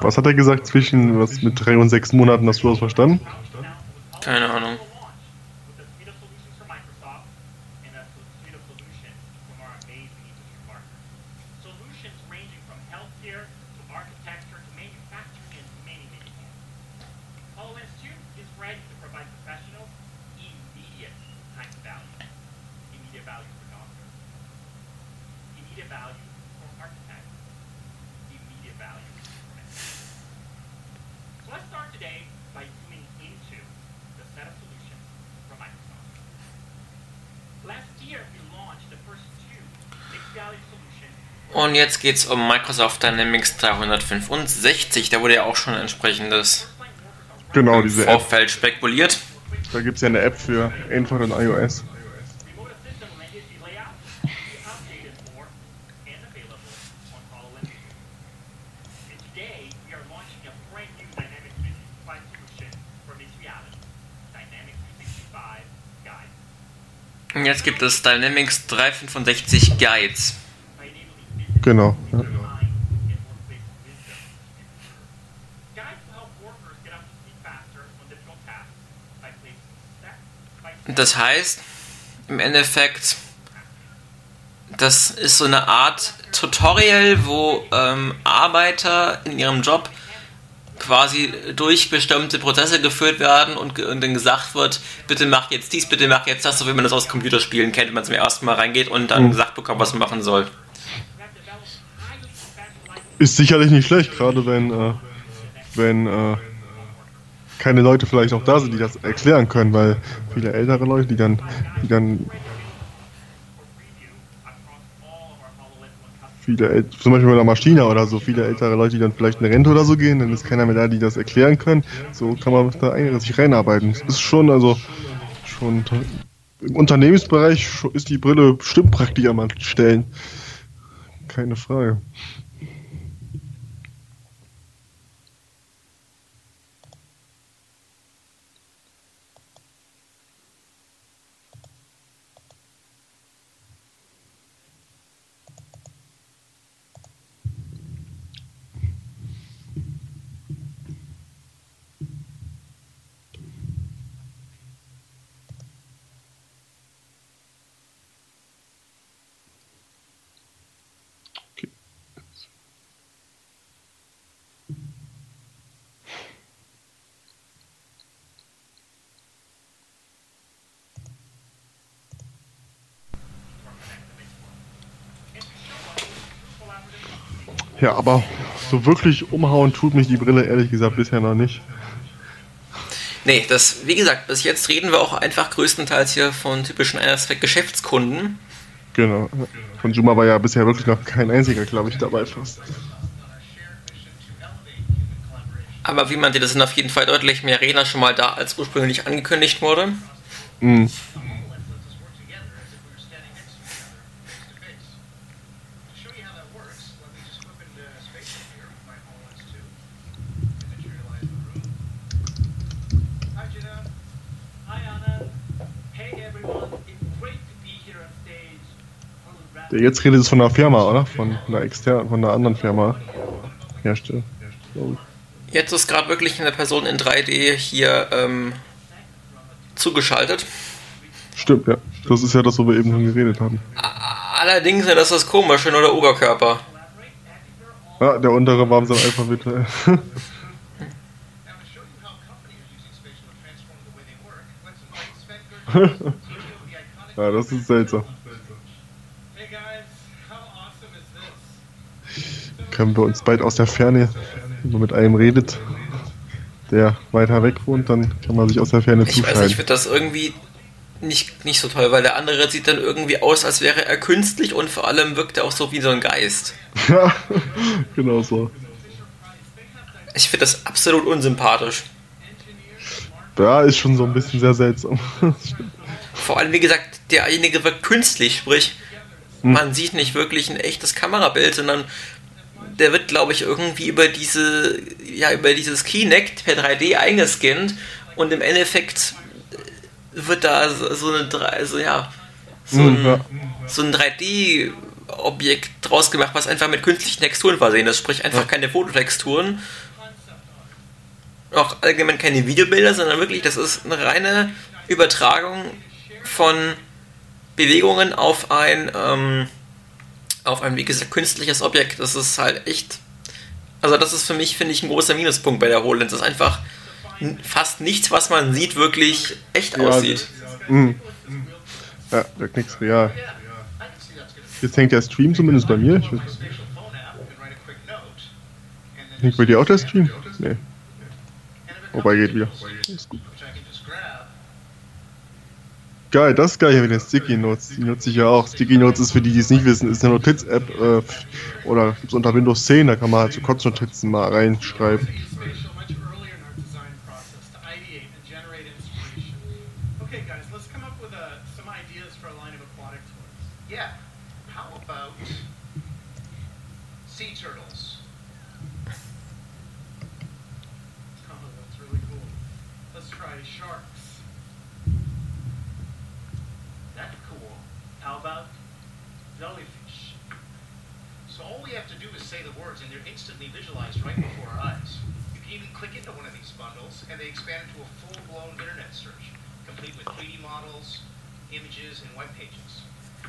Was hat er gesagt zwischen was mit drei und sechs Monaten? Hast du das verstanden? Keine Ahnung. With a suite of solutions from Microsoft and a suite of solutions from our amazing industry partners. Solutions ranging from healthcare to architecture to manufacturing and many, many more. HoloLens 2 is ready to provide professionals immediate time to value. Immediate value for doctors. Immediate value for architects. Immediate value for engineers. So let's start today by zooming into the set of solutions from Microsoft. Last year, we launched the first two mixed reality solutions. Jetzt geht's um Microsoft Dynamics 365. Da wurde ja auch schon entsprechendes Genau, diese App. Vorfeld spekuliert. Da gibt es ja eine App für Android und iOS. Remote Assistant Legacy layout will be updated for and available on HoloLens 2. And today, we are launching a brand new Dynamics 365 solution for mixed reality. Dynamics 365 Guides. Und jetzt gibt es Dynamics 365 Guides. Genau. Ja. Das heißt, im Endeffekt, das ist so eine Art Tutorial, wo ähm, Arbeiter in ihrem Job quasi durch bestimmte Prozesse geführt werden und, und dann gesagt wird, bitte mach jetzt dies, bitte mach jetzt das, so wie man das aus Computerspielen kennt, wenn man zum ersten Mal reingeht und dann Mhm. gesagt bekommt, was man machen soll. We have developed highly specialized Ist sicherlich nicht schlecht, gerade wenn, äh, wenn äh, keine Leute vielleicht auch da sind, die das erklären können, weil viele ältere Leute, die dann, die dann viele, zum Beispiel bei der Maschine oder so, viele ältere Leute, die dann vielleicht in Rente oder so gehen, dann ist keiner mehr da, die das erklären können. So kann man da eigentlich sich reinarbeiten. Es ist schon, also, schon im Unternehmensbereich ist die Brille bestimmt praktisch an manchen Stellen. Keine Frage. Ja, aber so wirklich umhauen tut mich die Brille ehrlich gesagt bisher noch nicht. Nee, das, wie gesagt, bis jetzt reden wir auch einfach größtenteils hier von typischen Aspect-Geschäftskunden. Genau. Von Juma war ja bisher wirklich noch kein einziger, glaube ich, dabei fast. Aber wie man sieht, es sind auf jeden Fall deutlich mehr Redner schon mal da, als ursprünglich angekündigt wurde. Mhm. Der jetzt redet ist von einer Firma, oder? Von einer externen, von einer anderen Firma. Hersteller. Jetzt ist gerade wirklich eine Person in 3D hier ähm, zugeschaltet. Stimmt, ja. Das ist ja das, wo wir eben schon geredet haben. Allerdings ist das das Komische, nur der Oberkörper. Ja, der untere war im Alphabet. Now, to show you how companies are using spatial to transform the way they work, let's invite Sven Gertrude, CEO of the iconic. Ja, das ist seltsam. Hey guys, how awesome is this? Können wir uns bald aus der Ferne, wenn man mit einem redet, der weiter weg wohnt, dann kann man sich aus der Ferne Ich weiß nicht, ich zuschalten. finde das irgendwie nicht, nicht so toll, weil der andere sieht dann irgendwie aus, als wäre er künstlich und vor allem wirkt er auch so wie so ein Geist. Ja, genau so. Ich finde das absolut unsympathisch. Ja, ist schon so ein bisschen sehr seltsam. Vor allem, wie gesagt, derjenige wirkt künstlich, sprich, man sieht nicht wirklich ein echtes Kamerabild, sondern der wird, glaube ich, irgendwie über diese, ja, über dieses Kinect per 3D eingescannt und im Endeffekt wird da so eine, also ja, so ja. ein, so ein 3D-Objekt draus gemacht, was einfach mit künstlichen Texturen versehen ist, sprich einfach keine Fototexturen, auch allgemein keine Videobilder, sondern wirklich, das ist eine reine Übertragung von Bewegungen auf ein, ähm, auf ein, wie gesagt, künstliches Objekt. Das ist halt echt, also das ist für mich, finde ich, ein großer Minuspunkt bei der HoloLens. Das ist einfach fast nichts, was man sieht, wirklich echt Ja, aussieht. Mhm. Ja, wirkt nichts real. Jetzt hängt der Stream zumindest bei mir. Ich weiß, hängt bei dir auch der Stream? Nee. Wobei comes geht wieder. to which Geil, das ist geil hier mit den Sticky Notes. Die nutze ich ja auch. Sticky Notes ist für die, die es nicht wissen, ist eine Notiz-App äh, oder gibt's unter Windows 10, da kann man halt so Kurznotizen mal reinschreiben. spatial much earlier in our design process to ideate and generate inspiration. Okay, guys, let's come up with uh, some ideas for a line of aquatic toys. Yeah. How about sea turtles? Oh, that's really cool. Let's try sharks. That's cool. How about jellyfish? So all we have to do is say the words, and they're instantly visualized right before our eyes. You can even click into one of these bundles, and they expand into a full-blown internet search, complete with 3D models, images, and web pages.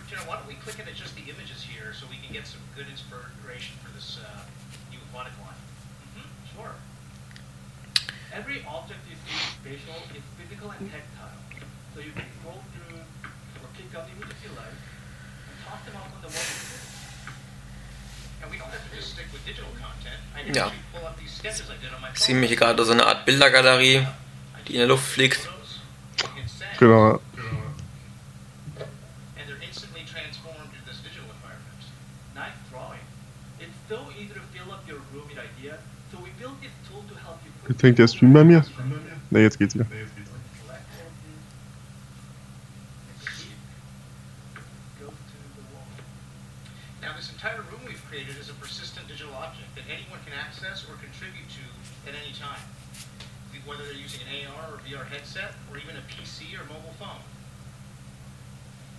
You know, why don't we click into just the images here so we can get some good inspiration for this uh, new aquatic line? Mm-hmm, sure. Every object you see spatial is physical and tactile. So you can scroll through or pick up images you like and toss them up on the wall. And we don't have to just stick with digital content. I can Ja. actually pull up these sketches I did on my Ich sehe phone. mich hier gerade so eine Art Bildergalerie, die in der Luft fliegt. Photos, you can send, Genau. and they're instantly transformed into this digital environment. Nice drawing. It's so easy to fill up your room with ideas, so we built this tool to help you Jetzt hängt der Stream bei mir. Ne, jetzt geht's wieder. select all these to at any time, whether they're using an AR or VR headset or even a PC or mobile phone.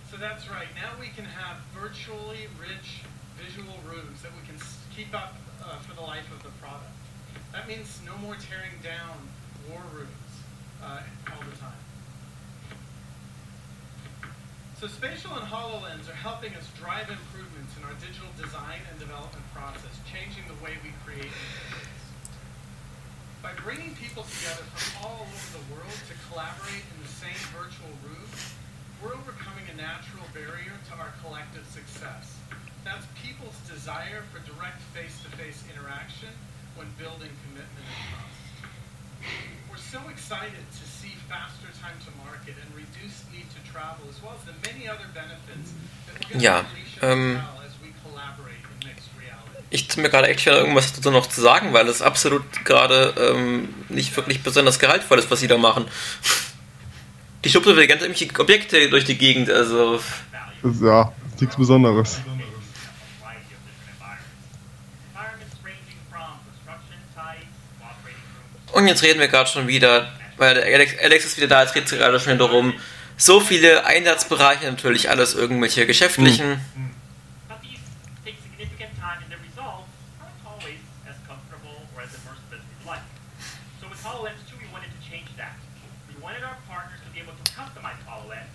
So that's right. Now we can have virtually rich visual rooms that we can s- keep up uh, for the life of the product. That means no more tearing down war rooms uh, all the time. So Spatial and HoloLens are helping us drive improvements in our digital design and development process, changing the way we create new things. By bringing people together from all over the world to collaborate in the same virtual room, we're overcoming a natural barrier to our collective success. That's people's desire for direct face-to-face interaction when building commitment and trust. We're so excited to see faster time to market and reduced need to travel, as well as the many other benefits that we're going to Ja, unleash ähm, as well as we collaborate in mixed reality. Ich tue mir gerade echt schwer, irgendwas dazu noch zu sagen, weil es absolut gerade ähm, nicht wirklich besonders gehaltvoll ist, was sie da machen. Die schubsen wieder ganz irgendwelche Objekte durch die Gegend, also. Ja, nichts Besonderes. Und jetzt reden wir gerade schon wieder, weil Alex, Alex ist wieder da, jetzt geht es gerade schon darum. So viele Einsatzbereiche, natürlich alles irgendwelche geschäftlichen. But these take significant time and the results aren't always as comfortable or as immersive as we'd like. So with HoloLens 2, we wanted to change that. We wanted our partners to be able to customize HoloLens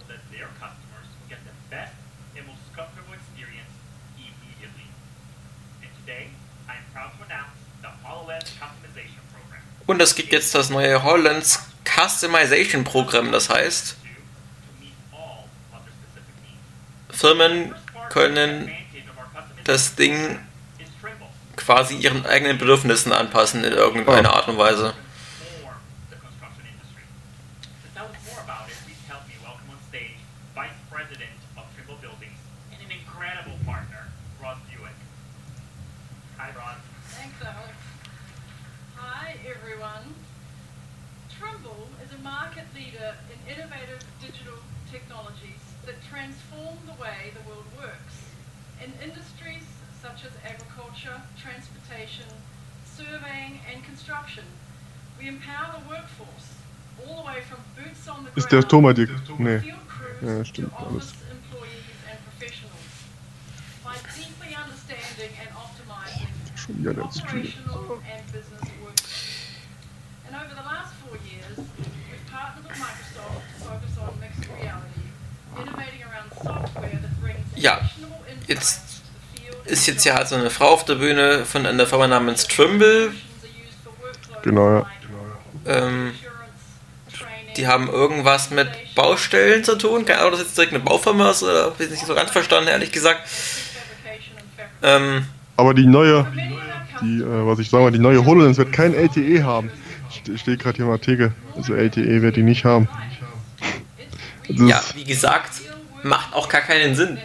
so that their customers will get the best and most comfortable experience immediately. And today, I am proud to announce the HoloLens Customization Program. Und es gibt jetzt das neue HoloLens Customization Programm, das heißt. Firmen können das Ding quasi ihren eigenen Bedürfnissen anpassen in irgendeiner Art und Weise. Thanks, Alex. Hi, everyone. Trimble is a market leader in innovative digital technologies that transform the way the world works. In industries such as agriculture, transportation, surveying, and construction, we empower the workforce all the way from boots on the Ist der Thomas die. Nee. field crews Ja, to stimmt, alles. office employees and professionals. By deeply understanding and optimizing Schon wieder der Stream. operational and business workflows. And over the last four years, we've partnered with Microsoft to focus on mixed reality, innovating around software that brings Ja, jetzt to the field Ist jetzt ja halt so eine Frau auf der Bühne von einer Firma namens Trimble. Genau, ja. Ähm, die haben irgendwas mit Baustellen zu tun. Keine Ahnung, ob das jetzt direkt eine Baufirma ist oder habe ich nicht so ganz verstanden, ehrlich gesagt. Ähm, Aber die neue, die, äh, was ich wollte, die neue HoloLens wird kein LTE haben. Ste- Steht gerade hier im Artikel. Also LTE wird die nicht haben. Das ja, wie gesagt, macht auch gar keinen Sinn.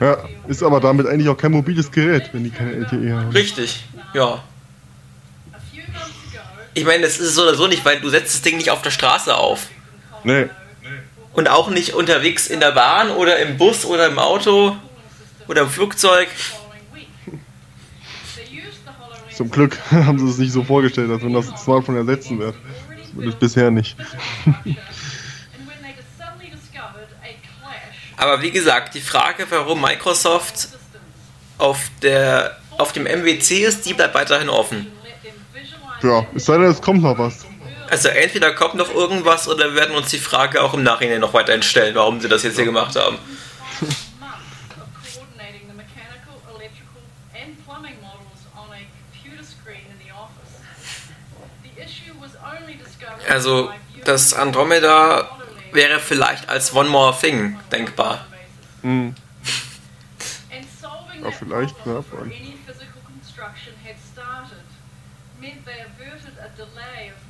ja, ist aber damit eigentlich auch kein mobiles Gerät, wenn die keine LTE haben. Richtig, ja. Ich meine, das ist so oder so nicht, weil du setzt das Ding nicht auf der Straße auf. Nee. Und auch nicht unterwegs in der Bahn oder im Bus oder im Auto oder im Flugzeug. Zum Glück haben sie es nicht so vorgestellt, als wenn das Smartphone ersetzen wird. Zumindest bisher nicht. Aber wie gesagt, die Frage, warum Microsoft auf, der, auf dem MWC ist, die bleibt weiterhin offen. Ja, es sei denn, es kommt noch was. Also entweder kommt noch irgendwas oder wir werden uns die Frage auch im Nachhinein noch weiterhin stellen, warum sie das jetzt hier gemacht haben. Also das Andromeda wäre vielleicht als One More Thing denkbar. Hm. Ja, vielleicht, ja, ja. voll. Aber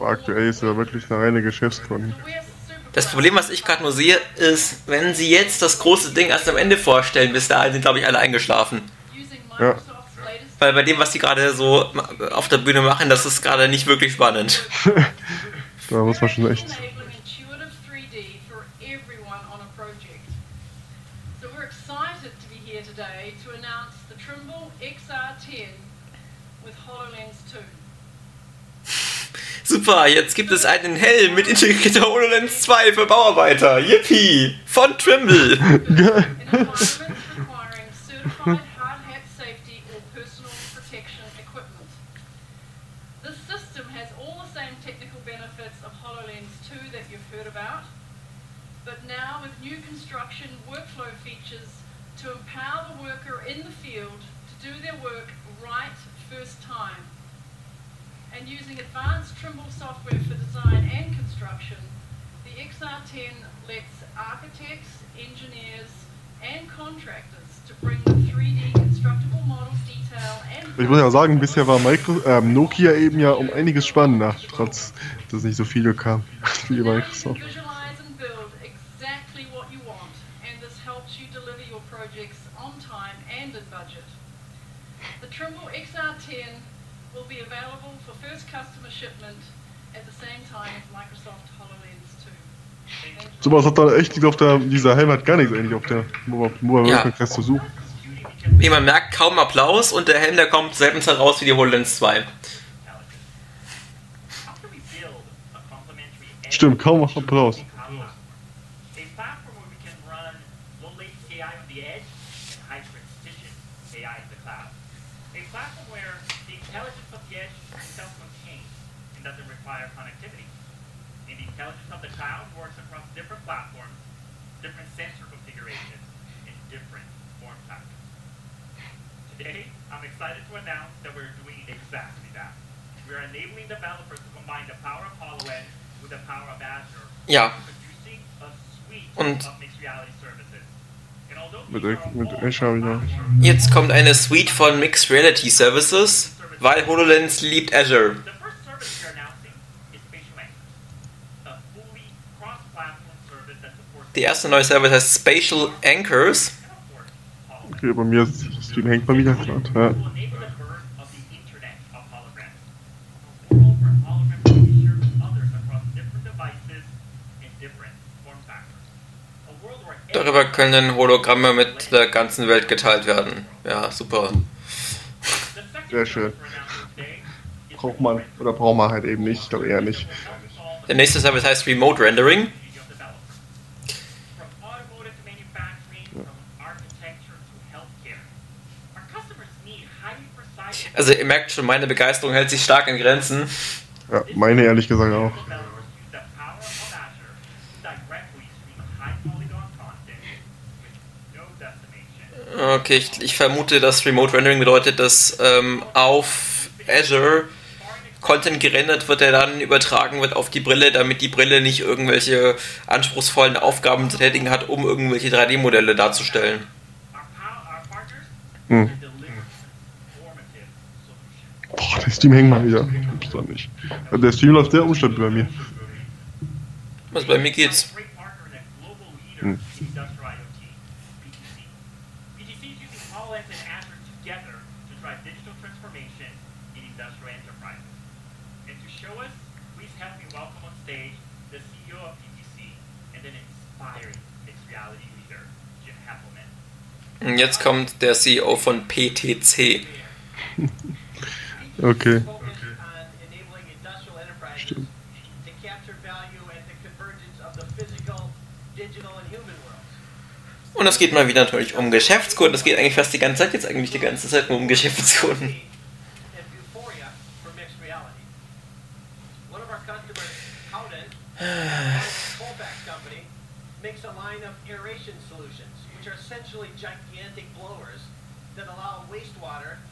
aktuell ist ja wirklich eine reine Geschäftsgrund. Das Problem, was ich gerade nur sehe, ist, wenn sie jetzt das große Ding erst am Ende vorstellen, bis dahin sind, glaube ich, alle eingeschlafen. Ja. Weil bei dem, was sie gerade so auf der Bühne machen, das ist gerade nicht wirklich spannend. Da muss man schon echt. So we're excited to be here today to announce the Trimble XR10 with HoloLens 2. Super, jetzt gibt es einen Helm mit integrierter HoloLens 2 für Bauarbeiter. Yippie! Von Trimble. in environments requiring certified hard hat safety or personal protection equipment. This system has all the same technical benefits of HoloLens 2 that you've heard about, but now with new construction workflow features to empower the worker in the field to do their work right first time. And using advanced Trimble software for design and construction, the XR10 lets architects, engineers, and contractors to bring the 3D constructible model detail and Ich muss ja sagen, bisher war Micro, ähm, Nokia eben ja um einiges spannender, trotz dass nicht so viele kamen wie can Microsoft. visualize and build exactly what you want, and this helps you deliver your projects on time and in budget. The Trimble XR10 will be available for first customer shipment at the same time as Microsoft HoloLens 2. Thank you. Sowas hat da echt nichts auf der, dieser Helm hat gar nichts eigentlich auf der Mobile Ja. World zu suchen. Wie man merkt, kaum Applaus und der Helm, der kommt selten heraus wie die HoloLens 2. How can we build a complementary edge Stimmt, kaum Applaus. cloud? A platform where we can run low latency AI on the edge and high precision AI in the cloud. A platform where the intelligence of the edge is self-contained and doesn't require connectivity. And the intelligence of the cloud works across different platforms, different sensor configurations, and different form factors. Today, I'm excited to announce that we're doing exactly that. We are enabling developers to combine the power of HoloLens with the power of Azure, Ja, producing a suite Und- of mixed reality services. And although Mit, mit Azure noch. jetzt kommt eine Suite von Mixed Reality Services, weil HoloLens liebt Azure. Der erste neue Service heißt Spatial Anchors. Okay, bei mir ist das Stream hängt bei mir gerade. Ja. Darüber können Hologramme mit der ganzen Welt geteilt werden. Ja, super. Sehr schön. Braucht man oder braucht man halt eben nicht, ich glaube eher nicht. Der nächste Service heißt Remote Rendering. Also ihr merkt schon, meine Begeisterung hält sich stark in Grenzen. Ja, meine ehrlich gesagt auch. developers use the power of Azure to directly stream high polygon content with no decimation. Okay, ich, ich vermute, dass Remote Rendering bedeutet, dass ähm, auf Azure Content gerendert wird, der dann übertragen wird auf die Brille, damit die Brille nicht irgendwelche anspruchsvollen Aufgaben zu tätigen hat, um irgendwelche 3D-Modelle darzustellen. Hm. Boah, der Stream hängt mal wieder. Gibt's doch nicht. Also Der Stream läuft sehr unstabil bei mir. Was bei mir geht's. Great partner and a global leader Hmm. in industrial IoT, PTC. PTC is using HoloLens and Azure together to drive digital transformation in industrial enterprises. And to show us, please help me welcome on stage the CEO of PTC and an inspiring mixed reality leader, Jim Happelman. Und jetzt kommt der CEO von PTC. Okay. Stimmt. Und es geht mal wieder natürlich um Geschäftskunden. Es geht eigentlich fast die ganze Zeit jetzt eigentlich die ganze Zeit nur um Geschäftskunden. Makes a line of aeration solutions,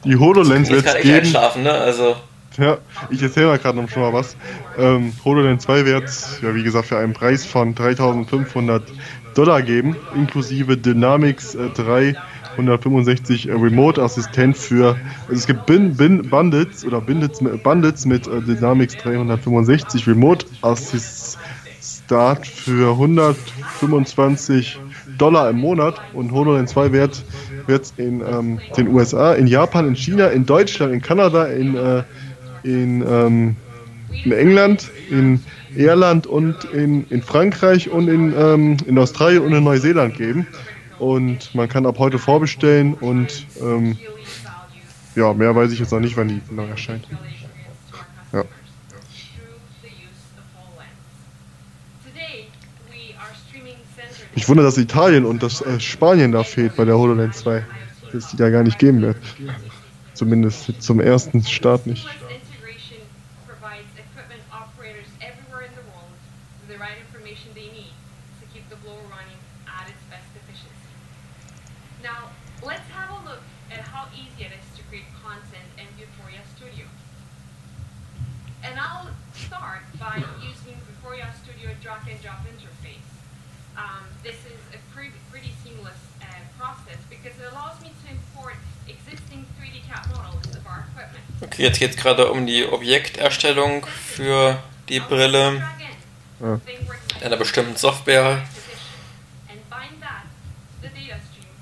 Die HoloLens wird kann es geben. einschlafen, ne? Also. Ja, ich erzähle mal gerade noch schon mal was. Ähm, HoloLens 2 wird es, ja wie gesagt, für einen Preis von 3500 Dollar geben, inklusive Dynamics äh, 3 165 äh, Remote Assistent für, also es gibt Bin, Bin, Bundles oder Bundles mit, Bundles mit äh, Dynamics 365 Remote Assist Start für 125 Dollar im Monat und HoloLens 2 wird wird in ähm, den USA, in Japan, in China, in Deutschland, in Kanada, in, äh, in, ähm, in England, in Irland und in, in Frankreich und in, ähm, in Australien und in Neuseeland geben. Und man kann ab heute vorbestellen und ähm, ja, mehr weiß ich jetzt noch nicht, wann die genau erscheint. Ich wundere, dass Italien und dass äh, Spanien da fehlt bei der HoloLens 2. Dass es die da gar nicht geben wird. Zumindest zum ersten Start nicht. Jetzt geht es gerade um die Objekterstellung für die Brille Ja. einer bestimmten Software,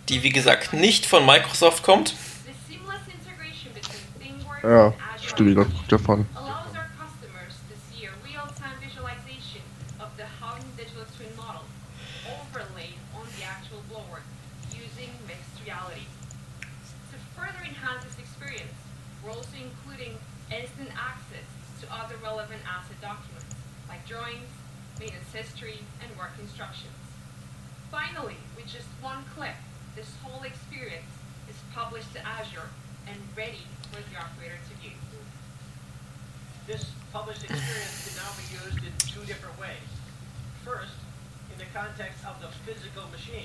die wie gesagt nicht von Microsoft kommt. Ja, stimmt, ich guck davon. allows our customers to see a real-time visualization of the Howden digital twin model overlaid on the actual blower using mixed reality. To further enhance this experience, we're also including instant access to other relevant asset documents like drawings, maintenance history, and work instructions. Finally, with just one click, this whole experience is published to Azure and ready for the operator to view. This published experience can now be used in two different ways. First, in the context of the physical machine.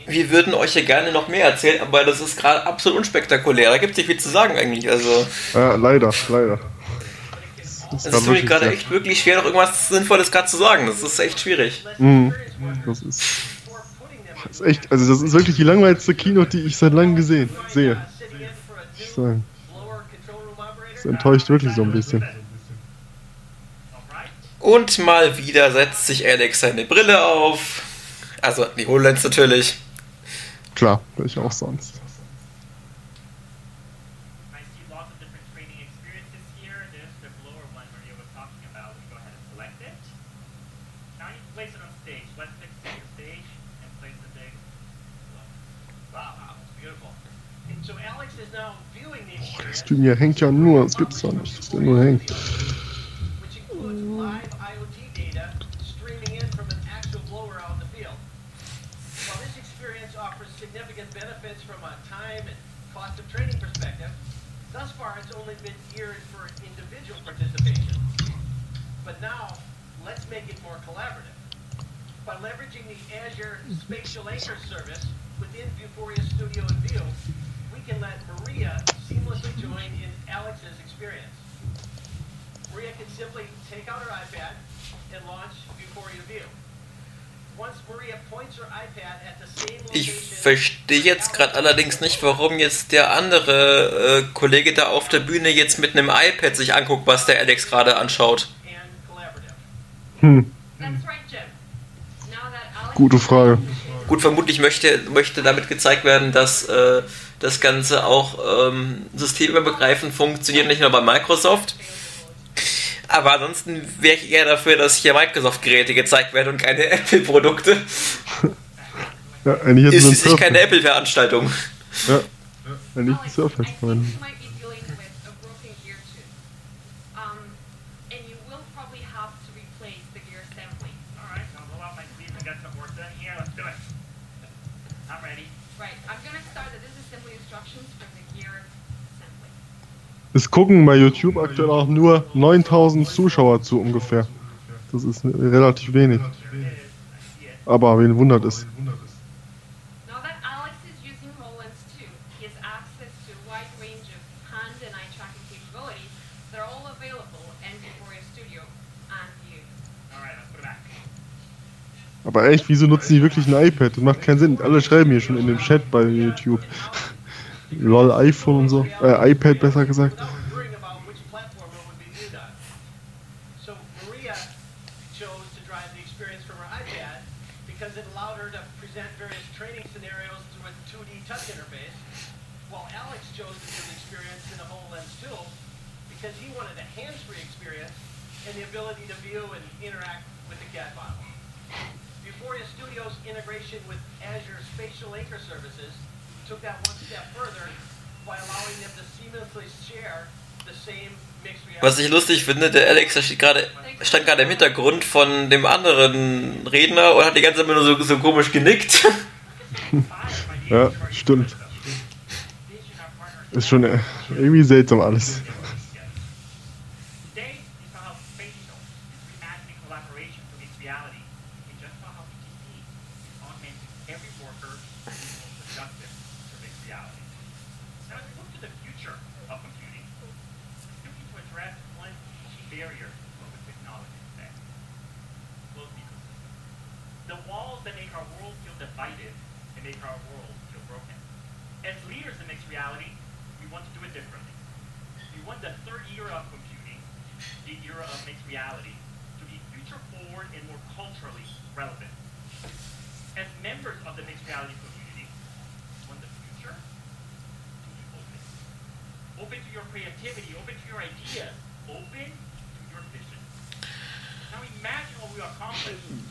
Wir würden euch ja gerne noch mehr erzählen, aber das ist gerade absolut unspektakulär. Da gibt es nicht viel zu sagen eigentlich. Also, Ja, leider, leider. Das es ist mir wirklich gerade echt wirklich schwer, noch irgendwas Sinnvolles gerade zu sagen. Das ist echt schwierig. Mhm. Das ist, das ist echt, also das ist wirklich die langweiligste Keynote, die ich seit langem gesehen sehe. Ich sagen. Das enttäuscht wirklich so ein bisschen. Und mal wieder setzt sich Alex seine Brille auf. Also die HoloLens natürlich. Klar, ich auch sonst. I see lots of different training experiences here. There's the blower one Maria was talking about. We go ahead and select it. Now you place it on stage. Let's click the stage and place the big Wow, wow, it's beautiful. And so Alex is now viewing the Das experience, Stream hier hängt ja nur, das gibt's doch nicht. Das will nur hängen. which includes live IoT data streaming in from an actual blower out in the field. While this experience offers significant benefits from a time and cost of training perspective, thus far it's only been geared for individual participation. But now, let's make it more collaborative. By leveraging the Azure Spatial Anchor service within Vuforia Studio and View, we can let Maria seamlessly join in Alex's experience. Maria can simply take out her iPad and launch Vuforia View. Once Maria points her iPad at the same Ich location, verstehe jetzt gerade allerdings nicht, warum jetzt der andere äh, Kollege da auf der Bühne jetzt mit einem iPad sich anguckt, was der Alex gerade anschaut. Hm, That's right, Jim. Now that Alex gute Frage. Gut, vermutlich möchte, möchte damit gezeigt werden, dass äh, das Ganze auch ähm, systemübergreifend funktioniert, nicht nur bei Microsoft. Aber ansonsten wäre ich eher dafür, dass hier Microsoft-Geräte gezeigt werden und keine Apple-Produkte. Ja, eigentlich Ist schließlich einen keine. Apple-Veranstaltung. Ja, eigentlich ein Alex, Surface. I Es gucken bei YouTube aktuell auch nur 9000 Zuschauer zu ungefähr. Das ist relativ wenig. Aber wen wundert es? Now that Alex is using HoloLens 2, he has access to a wide range of hand and eye tracking capabilities that are all available in Vuforia Studio and View. Alright, let's put it back. Aber echt, wieso nutzen die wirklich ein iPad? Das macht keinen Sinn. Alle schreiben hier schon in dem Chat bei YouTube. Lol, iPhone und so. Äh, iPad besser gesagt. Finde, der Alex, steht Thank stand gerade im Hintergrund von dem anderen Redner und hat die ganze Zeit nur so, so komisch genickt. Ja, stimmt. Ist schon äh, irgendwie seltsam alles.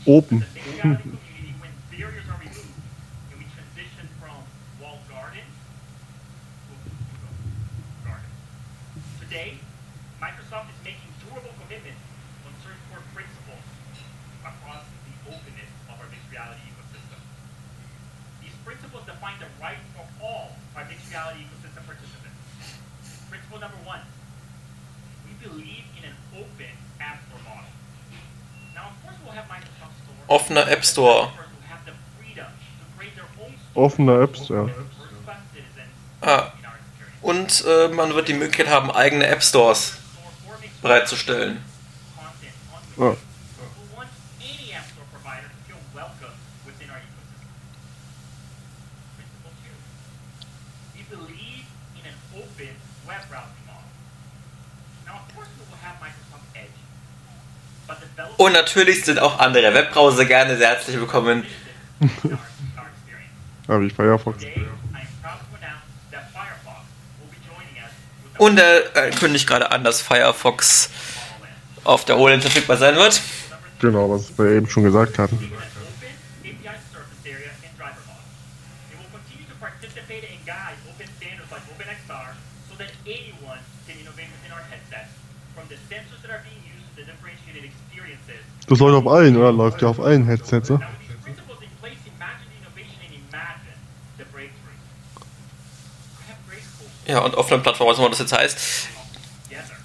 åben. Store Offener App Store. Ah, in our experience. und äh, man wird die Möglichkeit haben, eigene App Stores bereitzustellen. content on Ja. Windows. We want any App Store provider to feel welcome within our ecosystem. Principle two. We believe in an open web browsing model. Now, of course, we will have Microsoft Edge. Und natürlich sind auch andere Webbrowser gerne sehr herzlich willkommen. Ja, wie Firefox. Und er äh, kündigt gerade an, dass Firefox auf der HoloLens verfügbar sein wird. Genau, was wir eben schon gesagt hatten. an open API surface area and driver model. It will continue to participate and guide open standards like OpenXR so that anyone can innovate within our headsets, from the sensors that are being used to the differentiated experiences. Das läuft auf allen, oder? Läuft ja auf allen Headsets, ne? Ja, und offene Plattform, was immer das jetzt heißt.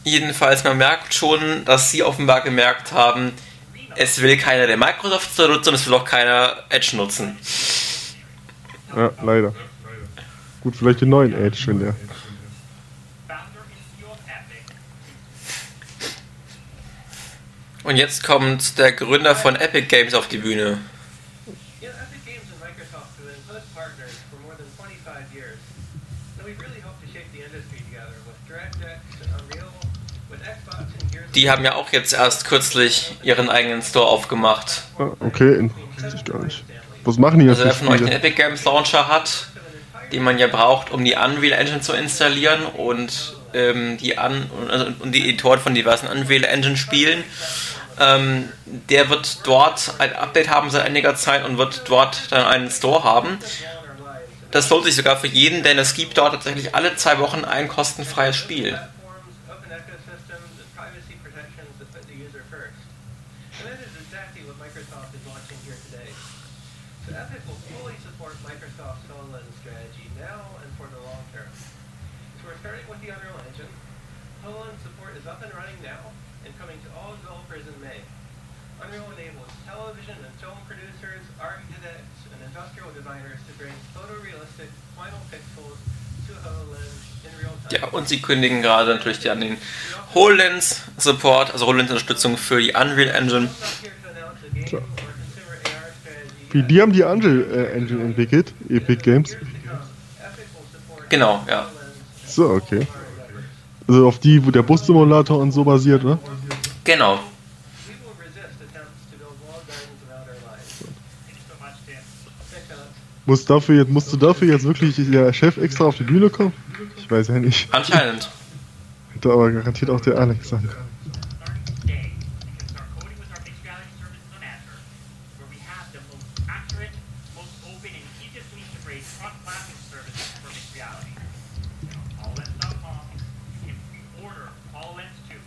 Jedenfalls, man merkt schon, dass sie offenbar gemerkt haben, es will keiner der Microsoft nutzen es will auch keiner Edge nutzen. Ja, leider. Gut, vielleicht den neuen Edge, wenn der. Founder and CEO of Epic, Und jetzt kommt der Gründer von Epic Games auf die Bühne. You know, Epic Games and Microsoft have been close partners for more than 25 years. And we've really hoped to shape the industry together with DirectX and Unreal, with Xbox and Gears of Die haben ja auch jetzt erst kürzlich ihren eigenen Store aufgemacht. Ah, okay, wusste ich gar nicht. Was machen die jetzt Also wer von euch den Spiele? Epic Games Launcher hat, den man ja braucht, um die Unreal Engine zu installieren und ähm, die An also, und die Editoren von diversen Unreal Engine Spielen, ähm, der wird dort ein Update haben seit einiger Zeit und wird dort dann einen Store haben. Das lohnt sich sogar für jeden, denn es gibt dort tatsächlich alle zwei Wochen ein kostenfreies Spiel. platforms, open ecosystems, and privacy protections that put the user first. And that is exactly what Microsoft is launching here today. So Epic will fully support Microsoft's HoloLens strategy now and for the long term. So we're starting with the Unreal Engine. HoloLens support is up and running now and coming to all developers in May. Unreal enables television and film producers, architects, and industrial designers to bring photorealistic final pixels to HoloLens in real time. Ja, und sie kündigen gerade natürlich die an den HoloLens Support, also HoloLens Unterstützung für die Unreal Engine. Wie, die haben die Unreal äh, Engine entwickelt, Epic Games. Genau, ja. So, okay. Also auf die, wo der Bussimulator und so basiert, ne? Genau. Muss dafür jetzt, musste dafür jetzt wirklich der Chef extra auf die Bühne kommen? Ich weiß ja nicht. Anscheinend. Hätte aber garantiert auch der Alex sagen. können. starting today, we can start coding with our mixed reality services on Azure, where we have the most accurate, most open, and easiest to integrate cross-platform services for mixed reality. And on HoloLens.com, you can pre-order HoloLens 2,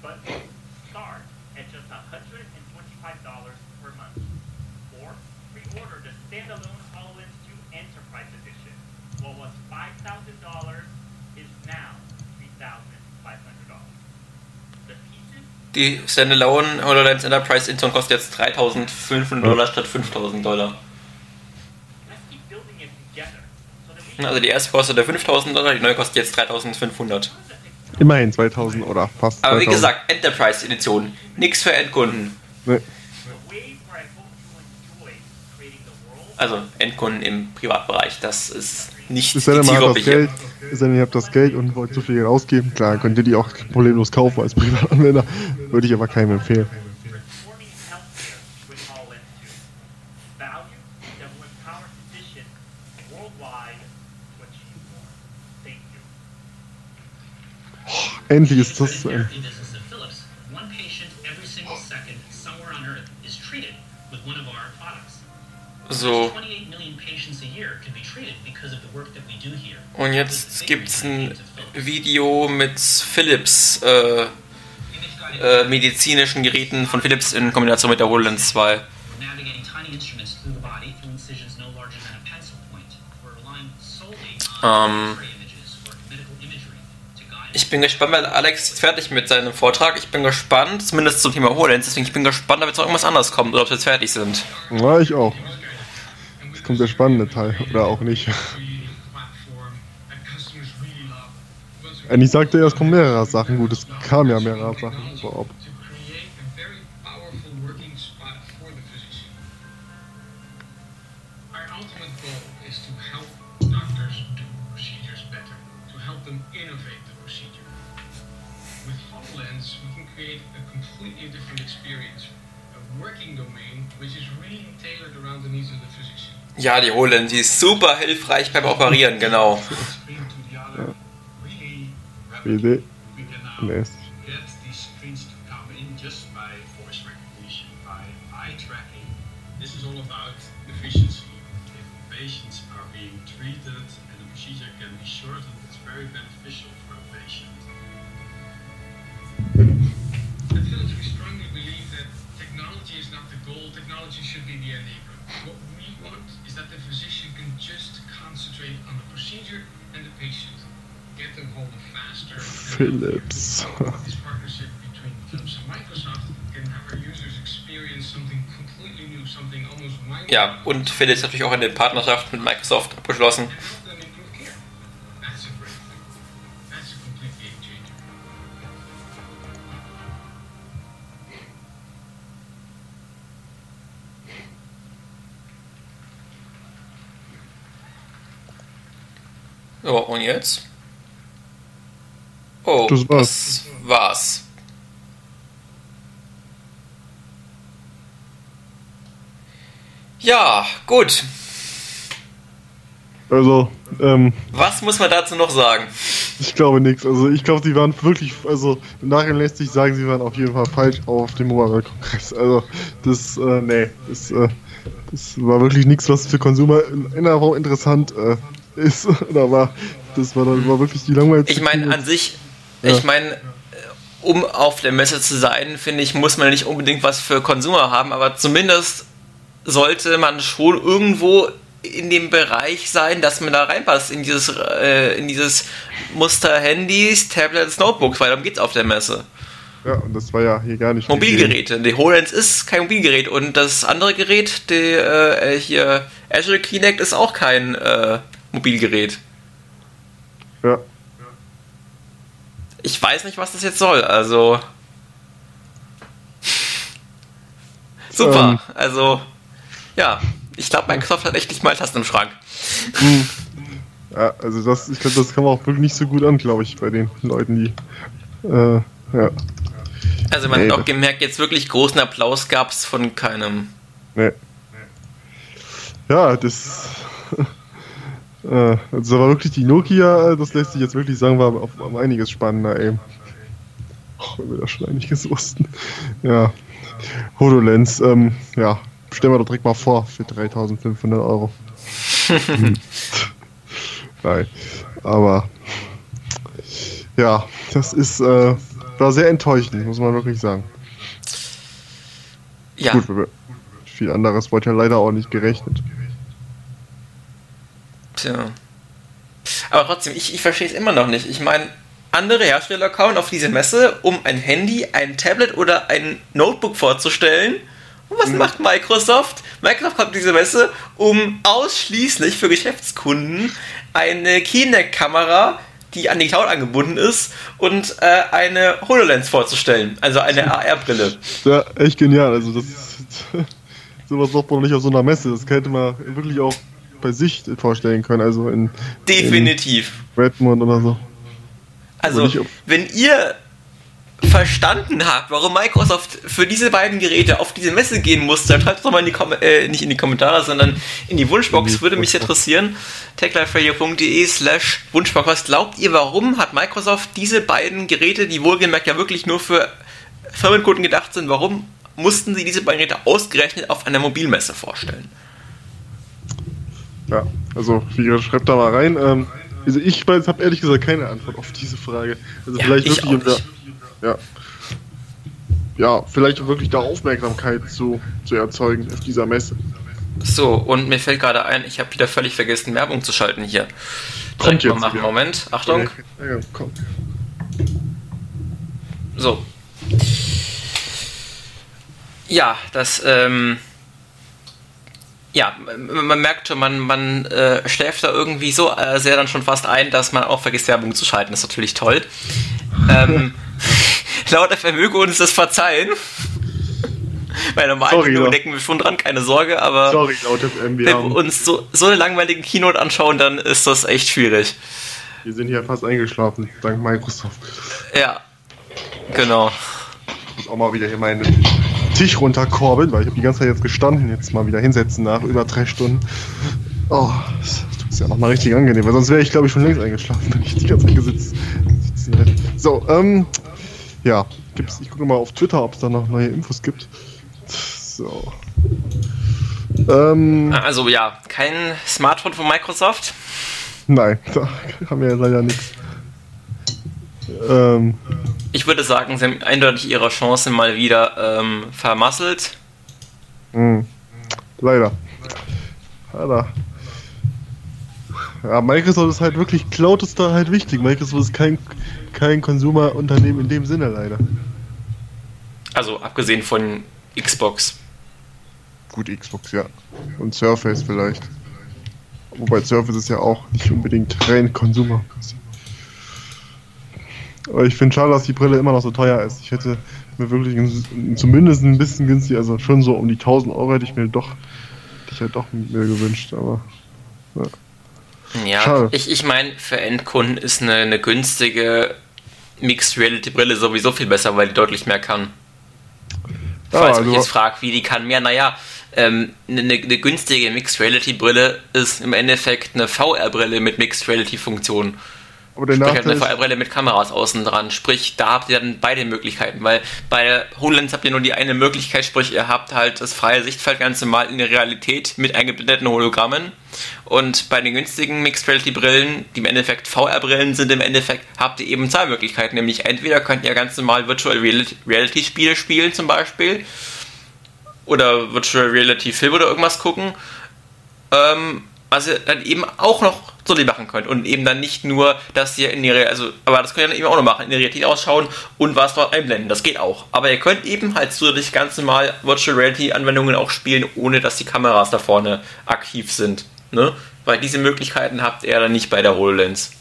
but start at $125 per month. Or pre-order the standalone HoloLens 2 Enterprise Edition. What was $5,000 is now $3,500. The pieces Die Standalone HoloLens Enterprise Edition kostet jetzt 3500 Dollar statt 5000 Dollar. Also die erste kostete 5000 Dollar, die neue kostet jetzt 3500. Immerhin 2000 oder fast Aber wie 2000. gesagt, Enterprise Edition. Nix für Endkunden. Nee. Also Endkunden im Privatbereich. Das ist nicht Es sei denn, man hat das. Geld, es sei denn, ihr habt das Geld und wollt so viel Geld ausgeben. Klar, könnt ihr die auch problemlos kaufen als Privatanwender. Würde ich aber keinem empfehlen. transforming healthcare with HoloLens 2. Value that will empower physicians worldwide to achieve more. Thank you. Endlich ist das zu Ende. therapy und jetzt gibt's ein Video mit Philips äh, äh, medizinischen Geräten von Philips in Kombination mit der HoloLens 2. We're navigating tiny instruments through the body through incisions no larger than a pencil point. We're relying solely on Ähm, Ich bin gespannt, weil Alex ist fertig mit seinem Vortrag. Ich bin gespannt, zumindest zum Thema HoloLens. Deswegen ich bin gespannt, ob jetzt noch irgendwas anderes kommt oder ob sie jetzt fertig sind. Ja, ich auch. Jetzt kommt der spannende Teil. Oder auch nicht. Eigentlich sagte er, es kommen mehrere Sachen. Gut, es kamen ja mehrere Sachen vorab. Ja, die HoloLens, die ist super hilfreich beim Operieren, genau. BD. we can now Nee. get these screens to come in just by voice recognition, by eye tracking. This is all about efficiency. If patients are being treated and the procedure can be shortened, it's very beneficial for the patient. At Philips, we strongly believe that technology is not the goal, technology should be the enabler. What we want is that the physician can just concentrate on the procedure and the patient. Philips. Ja, und Philips natürlich auch eine Partnerschaft mit Microsoft abgeschlossen. and help them improve care. That's a great thing. That's a complete game changer. So, und jetzt? Oh, Das war's. das war's. Ja, gut. Also, ähm, Was muss man dazu noch sagen? ich glaube nichts. Also, ich glaube, sie waren wirklich, also, im Nachhinein lässt sich sagen, sie waren auf jeden Fall falsch auf dem Mobile Kongress. Also, das, äh, nee, das, äh, das war wirklich nichts, was für Konsumer in einer Form interessant äh, ist. Oder war, das war, dann war wirklich die langweiligste. Ich meine, an sich, ich Ja. meine, äh, um auf der Messe zu sein, finde ich, muss man nicht unbedingt was für Konsumer haben, aber zumindest sollte man schon irgendwo in dem Bereich sein, dass man da reinpasst, in dieses, äh, in dieses Muster Handys, Tablets, Notebooks, weil darum geht's auf der Messe. Ja, und das war ja hier gar nicht. Mobilgeräte. Die HoloLens ist kein Mobilgerät und das andere Gerät, die, äh, hier Azure Kinect, ist auch kein äh, Mobilgerät. Ja. Ich weiß nicht, was das jetzt soll, also. Super, Ähm. also. Ja, ich glaube, Microsoft hat echt nicht mal Tasten im Schrank. Ja, also das, ich glaube, das kam auch wirklich nicht so gut an, glaube ich, bei den Leuten, die. Äh, ja, Also, man Nee, hat auch gemerkt, jetzt wirklich großen Applaus gab es von keinem. ne. Ja, das. äh, also war wirklich die Nokia, äh, das lässt sich jetzt wirklich sagen, war auf, um einiges spannender, ey. Auch wenn wir da schon einiges wussten. Ja. HoloLens, ähm, ja, stellen wir doch direkt mal vor für 3500 Euro. Hm. Nein, aber ja, das ist, äh, war sehr enttäuschend, muss man wirklich sagen. Ja, Gut, viel anderes wurde ja leider auch nicht gerechnet. Tja. Aber trotzdem, ich, ich verstehe es immer noch nicht. Ich meine, andere Hersteller kauen auf diese Messe, um ein Handy, ein Tablet oder ein Notebook vorzustellen. Und was macht Microsoft? Microsoft kommt auf diese Messe, um ausschließlich für Geschäftskunden eine Kinect-Kamera, die an die Cloud angebunden ist, und äh, eine HoloLens vorzustellen. Also eine AR-Brille. Ja, echt genial. Also das sowas braucht man nicht auf so einer Messe. Das könnte man wirklich auch bei sich vorstellen können. Also in, Definitiv. in Redmond oder so. Also, wenn ihr verstanden habt, warum Microsoft für diese beiden Geräte auf diese Messe gehen musste, dann schreibt es doch mal in die Kom äh, nicht in die Kommentare, sondern in die Wunschbox, würde mich interessieren. techliferadio.de slash Wunschbox. Was glaubt ihr, warum hat Microsoft diese beiden Geräte, die wohlgemerkt ja wirklich nur für Firmenkunden gedacht sind, warum mussten sie diese beiden Geräte ausgerechnet auf einer Mobilmesse vorstellen? Ja, also wie gesagt, schreibt da mal rein. Ähm, also ich habe ehrlich gesagt keine Antwort auf diese Frage. Also Ja, vielleicht ich wirklich nicht. ja, ja, vielleicht wirklich da Aufmerksamkeit zu, zu erzeugen auf dieser Messe. So, und mir fällt gerade ein, ich habe wieder völlig vergessen, Werbung zu schalten hier. Kommt Direkt mal jetzt machen. wieder. Moment, Achtung. Ja, ja, komm. So. Ja, das, ähm, ja, man merkt schon, man, man äh, schläft da irgendwie so äh, sehr dann schon fast ein, dass man auch vergisst, Werbung zu schalten. Das ist natürlich toll. Ähm, laut FM möge uns das verzeihen. Bei normalen Sorry, Kino ja. denken wir schon dran, keine Sorge, aber Sorry, laut FM, wir, wenn wir haben, uns so, so eine langweilige Keynote anschauen, dann ist das echt schwierig. wir sind hier fast eingeschlafen, dank Microsoft. Ja, genau. Ich muss auch mal wieder hier meinen Tisch runterkurbeln, weil ich habe die ganze Zeit jetzt gestanden, jetzt mal wieder hinsetzen nach über drei Stunden. Oh, das ist ja nochmal richtig angenehm, weil sonst wäre ich glaube ich schon längst eingeschlafen, wenn ich die ganze Zeit gesitzt hätte. So, ähm, ja, gibt's, ich gucke mal auf Twitter, ob es da noch neue Infos gibt. So. Ähm, Also ja, kein Smartphone von Microsoft. nein, da haben wir ja leider nichts. Ähm, Ich würde sagen, sie haben eindeutig ihre Chance mal wieder ähm, vermasselt. Hm. Leider. Leider. Ja, Microsoft ist halt wirklich, Cloud ist da halt wichtig. Microsoft ist kein, kein Consumer-Unternehmen in dem Sinne leider. Also abgesehen von Xbox. Gut, Xbox, ja. Und Surface vielleicht. Wobei Surface ist ja auch nicht unbedingt rein Consumer. Aber ich finde schade, dass die Brille immer noch so teuer ist. Ich hätte mir wirklich zumindest ein bisschen günstig, also schon so um die 1000 Euro hätte ich mir doch, hätte ich halt doch mir gewünscht, aber Ja, Schade. ich, ich meine, für Endkunden ist eine, eine günstige Mixed Reality Brille sowieso viel besser, weil die deutlich mehr kann. Ja, Falls also- mich jetzt fragt, wie die kann mehr, naja, ähm, eine, eine günstige Mixed Reality Brille ist im Endeffekt eine VR-Brille mit Mixed Reality Funktion. Aber der Sprich halt Nachteil eine VR-Brille mit Kameras außen dran. Sprich, da habt ihr dann beide Möglichkeiten, weil bei HoloLens habt ihr nur die eine Möglichkeit, sprich, ihr habt halt das freie Sichtfeld ganz normal in der Realität mit eingeblendeten Hologrammen. Und bei den günstigen Mixed Reality Brillen, die im Endeffekt VR-Brillen sind, im Endeffekt habt ihr eben zwei Möglichkeiten. Nämlich entweder könnt ihr ganz normal Virtual Reality- Reality Spiele spielen zum Beispiel oder Virtual Reality Film oder irgendwas gucken. Ähm, was ihr dann eben auch noch so die machen könnt und eben dann nicht nur, dass ihr in die Real- also aber das könnt ihr dann eben auch noch machen, in der Realität ausschauen und was dort einblenden, das geht auch. Aber ihr könnt eben halt zusätzlich ganz normal Virtual Reality Anwendungen auch spielen, ohne dass die Kameras da vorne aktiv sind, ne? Weil diese Möglichkeiten habt ihr dann nicht bei der HoloLens.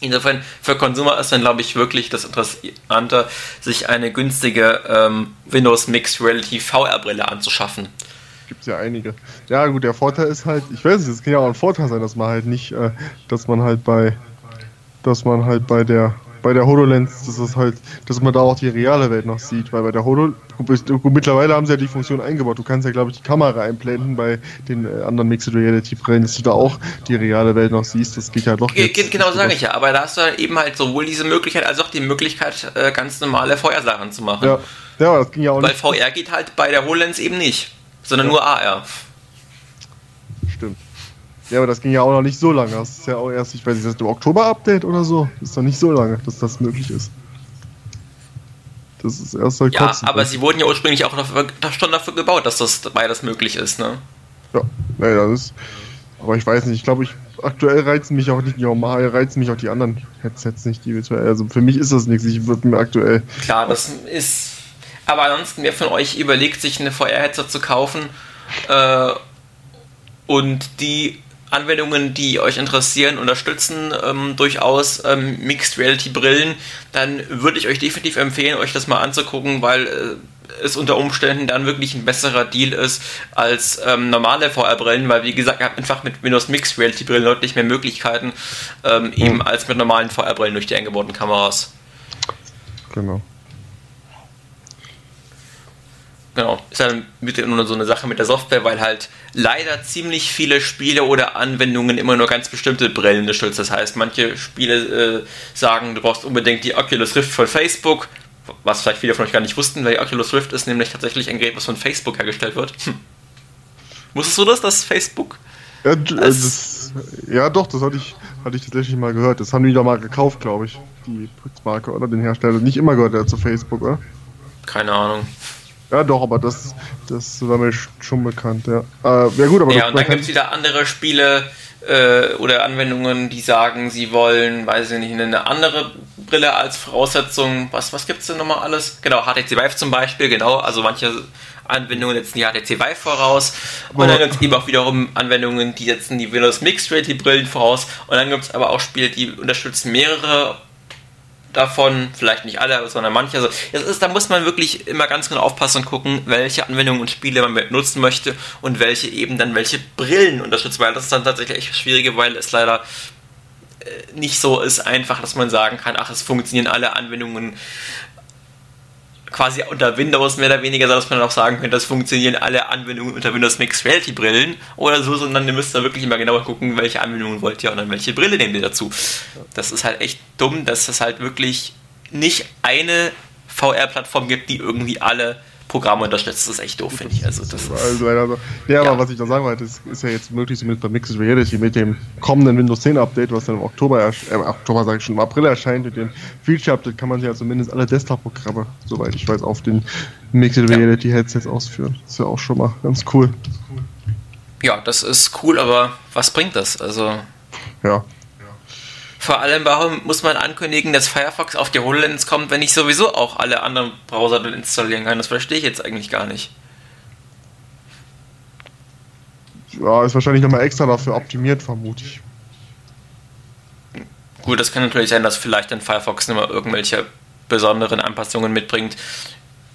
Insofern, für Consumer ist dann, glaube ich, wirklich das Interessante, sich eine günstige ähm, Windows Mixed Reality VR-Brille anzuschaffen. Gibt's ja einige. Ja, gut, der Vorteil ist halt, ich weiß nicht, es kann ja auch ein Vorteil sein, dass man halt nicht, äh, dass man halt bei, dass man halt bei der, bei der HoloLens, dass es halt, dass man da auch die reale Welt noch sieht, weil bei der Holo, gut, gut, mittlerweile haben sie ja die Funktion eingebaut. Du kannst ja, glaube ich, die Kamera einblenden bei den äh, anderen Mixed Reality Brillen, dass du da auch die reale Welt noch siehst. Das geht ja doch Ge- jetzt. Genau sage ich ja, aber da hast du dann eben halt sowohl diese Möglichkeit als auch die Möglichkeit, äh, ganz normale VR-Sachen zu machen. Ja, ja, aber das ging ja auch Weil nicht. VR geht halt bei der HoloLens eben nicht, sondern nur AR. Stimmt. Ja, aber das ging ja auch noch nicht so lange. Das ist ja auch erst, ich weiß nicht, das ist im Oktober-Update oder so. Das ist doch nicht so lange, dass das möglich ist. Das ist erst seit Ja, kurzem. aber sie wurden ja ursprünglich auch dafür, schon dafür gebaut, dass das beides möglich ist, ne? Ja, naja, das ist. Aber ich weiß nicht, ich glaube, ich aktuell reizen mich auch nicht die normal, reizen mich auch die anderen Headsets nicht, die virtuell. Also für mich ist das nichts. Ich würde mir aktuell. Klar, das ist. Aber ansonsten, wer von euch überlegt, sich eine VR-Headset zu kaufen äh, und die Anwendungen, die euch interessieren, unterstützen ähm, durchaus ähm, Mixed Reality Brillen, dann würde ich euch definitiv empfehlen, euch das mal anzugucken, weil äh, es unter Umständen dann wirklich ein besserer Deal ist als ähm, normale VR-Brillen, weil wie gesagt, ihr habt einfach mit Windows Mixed Reality Brillen deutlich mehr Möglichkeiten ähm, eben als mit normalen VR-Brillen durch die eingebauten Kameras. Genau. Genau, ist dann mit nur so eine Sache mit der Software, weil halt leider ziemlich viele Spiele oder Anwendungen immer nur ganz bestimmte Brillen unterstützen. Das heißt, manche Spiele äh, sagen, du brauchst unbedingt die Oculus Rift von Facebook, was vielleicht viele von euch gar nicht wussten, weil die Oculus Rift ist nämlich tatsächlich ein Gerät, was von Facebook hergestellt wird. Hm. Wusstest du das, dass Facebook? Ja, äh, Das- das, ja doch, das hatte ich, hatte ich tatsächlich mal gehört. Das haben die da mal gekauft, glaube ich. Die Marke oder den Hersteller. Nicht immer gehört er zu Facebook, oder? Keine Ahnung. Ja, doch, aber das, das war mir sch- schon bekannt, ja. Äh, ja gut, aber Ja, und dann gibt es wieder andere Spiele äh, oder Anwendungen, die sagen, sie wollen, weiß ich nicht, eine andere Brille als Voraussetzung. Was, was gibt es denn nochmal alles? Genau, HTC Vive zum Beispiel, genau. Also manche Anwendungen setzen die HTC Vive voraus. Und dann gibt es eben auch wiederum Anwendungen, die setzen die Windows Mixed Reality Brillen voraus. Und dann gibt es aber auch Spiele, die unterstützen mehrere davon, vielleicht nicht alle, sondern manche. Also das ist, da muss man wirklich immer ganz genau aufpassen und gucken, welche Anwendungen und Spiele man nutzen möchte und welche eben dann welche Brillen unterstützt, weil das ist dann tatsächlich echt das Schwierige, weil es leider äh, nicht so ist einfach, dass man sagen kann, ach, es funktionieren alle Anwendungen quasi unter Windows mehr oder weniger, dass man auch sagen könnte, das funktionieren alle Anwendungen unter Windows Mixed Reality Brillen oder so, sondern ihr müsst da wirklich immer genauer gucken, welche Anwendungen wollt ihr und dann welche Brille nehmt ihr dazu. Das ist halt echt dumm, dass es halt wirklich nicht eine VR-Plattform gibt, die irgendwie alle Programme unterstützt. Das ist echt doof, finde ich. Also das Also leider so. Ja, Ja. aber was ich da sagen wollte, ist, ist ja jetzt möglich, zumindest bei Mixed Reality, mit dem kommenden Windows 10 Update, was dann im Oktober, äh, Oktober sage ich schon, im April erscheint, mit dem Feature Update kann man ja zumindest alle Desktop-Programme, soweit ich weiß, auf den Mixed Reality Headsets ausführen. ist ja auch schon mal ganz cool. ja, das ist cool, aber was bringt das? Also Ja. Vor allem, warum muss man ankündigen, dass Firefox auf die HoloLens kommt, wenn ich sowieso auch alle anderen Browser dann installieren kann? Das verstehe ich jetzt eigentlich gar nicht. Ja, ist wahrscheinlich nochmal extra dafür optimiert, vermute ich. Gut, das kann natürlich sein, dass vielleicht dann Firefox nochmal irgendwelche besonderen Anpassungen mitbringt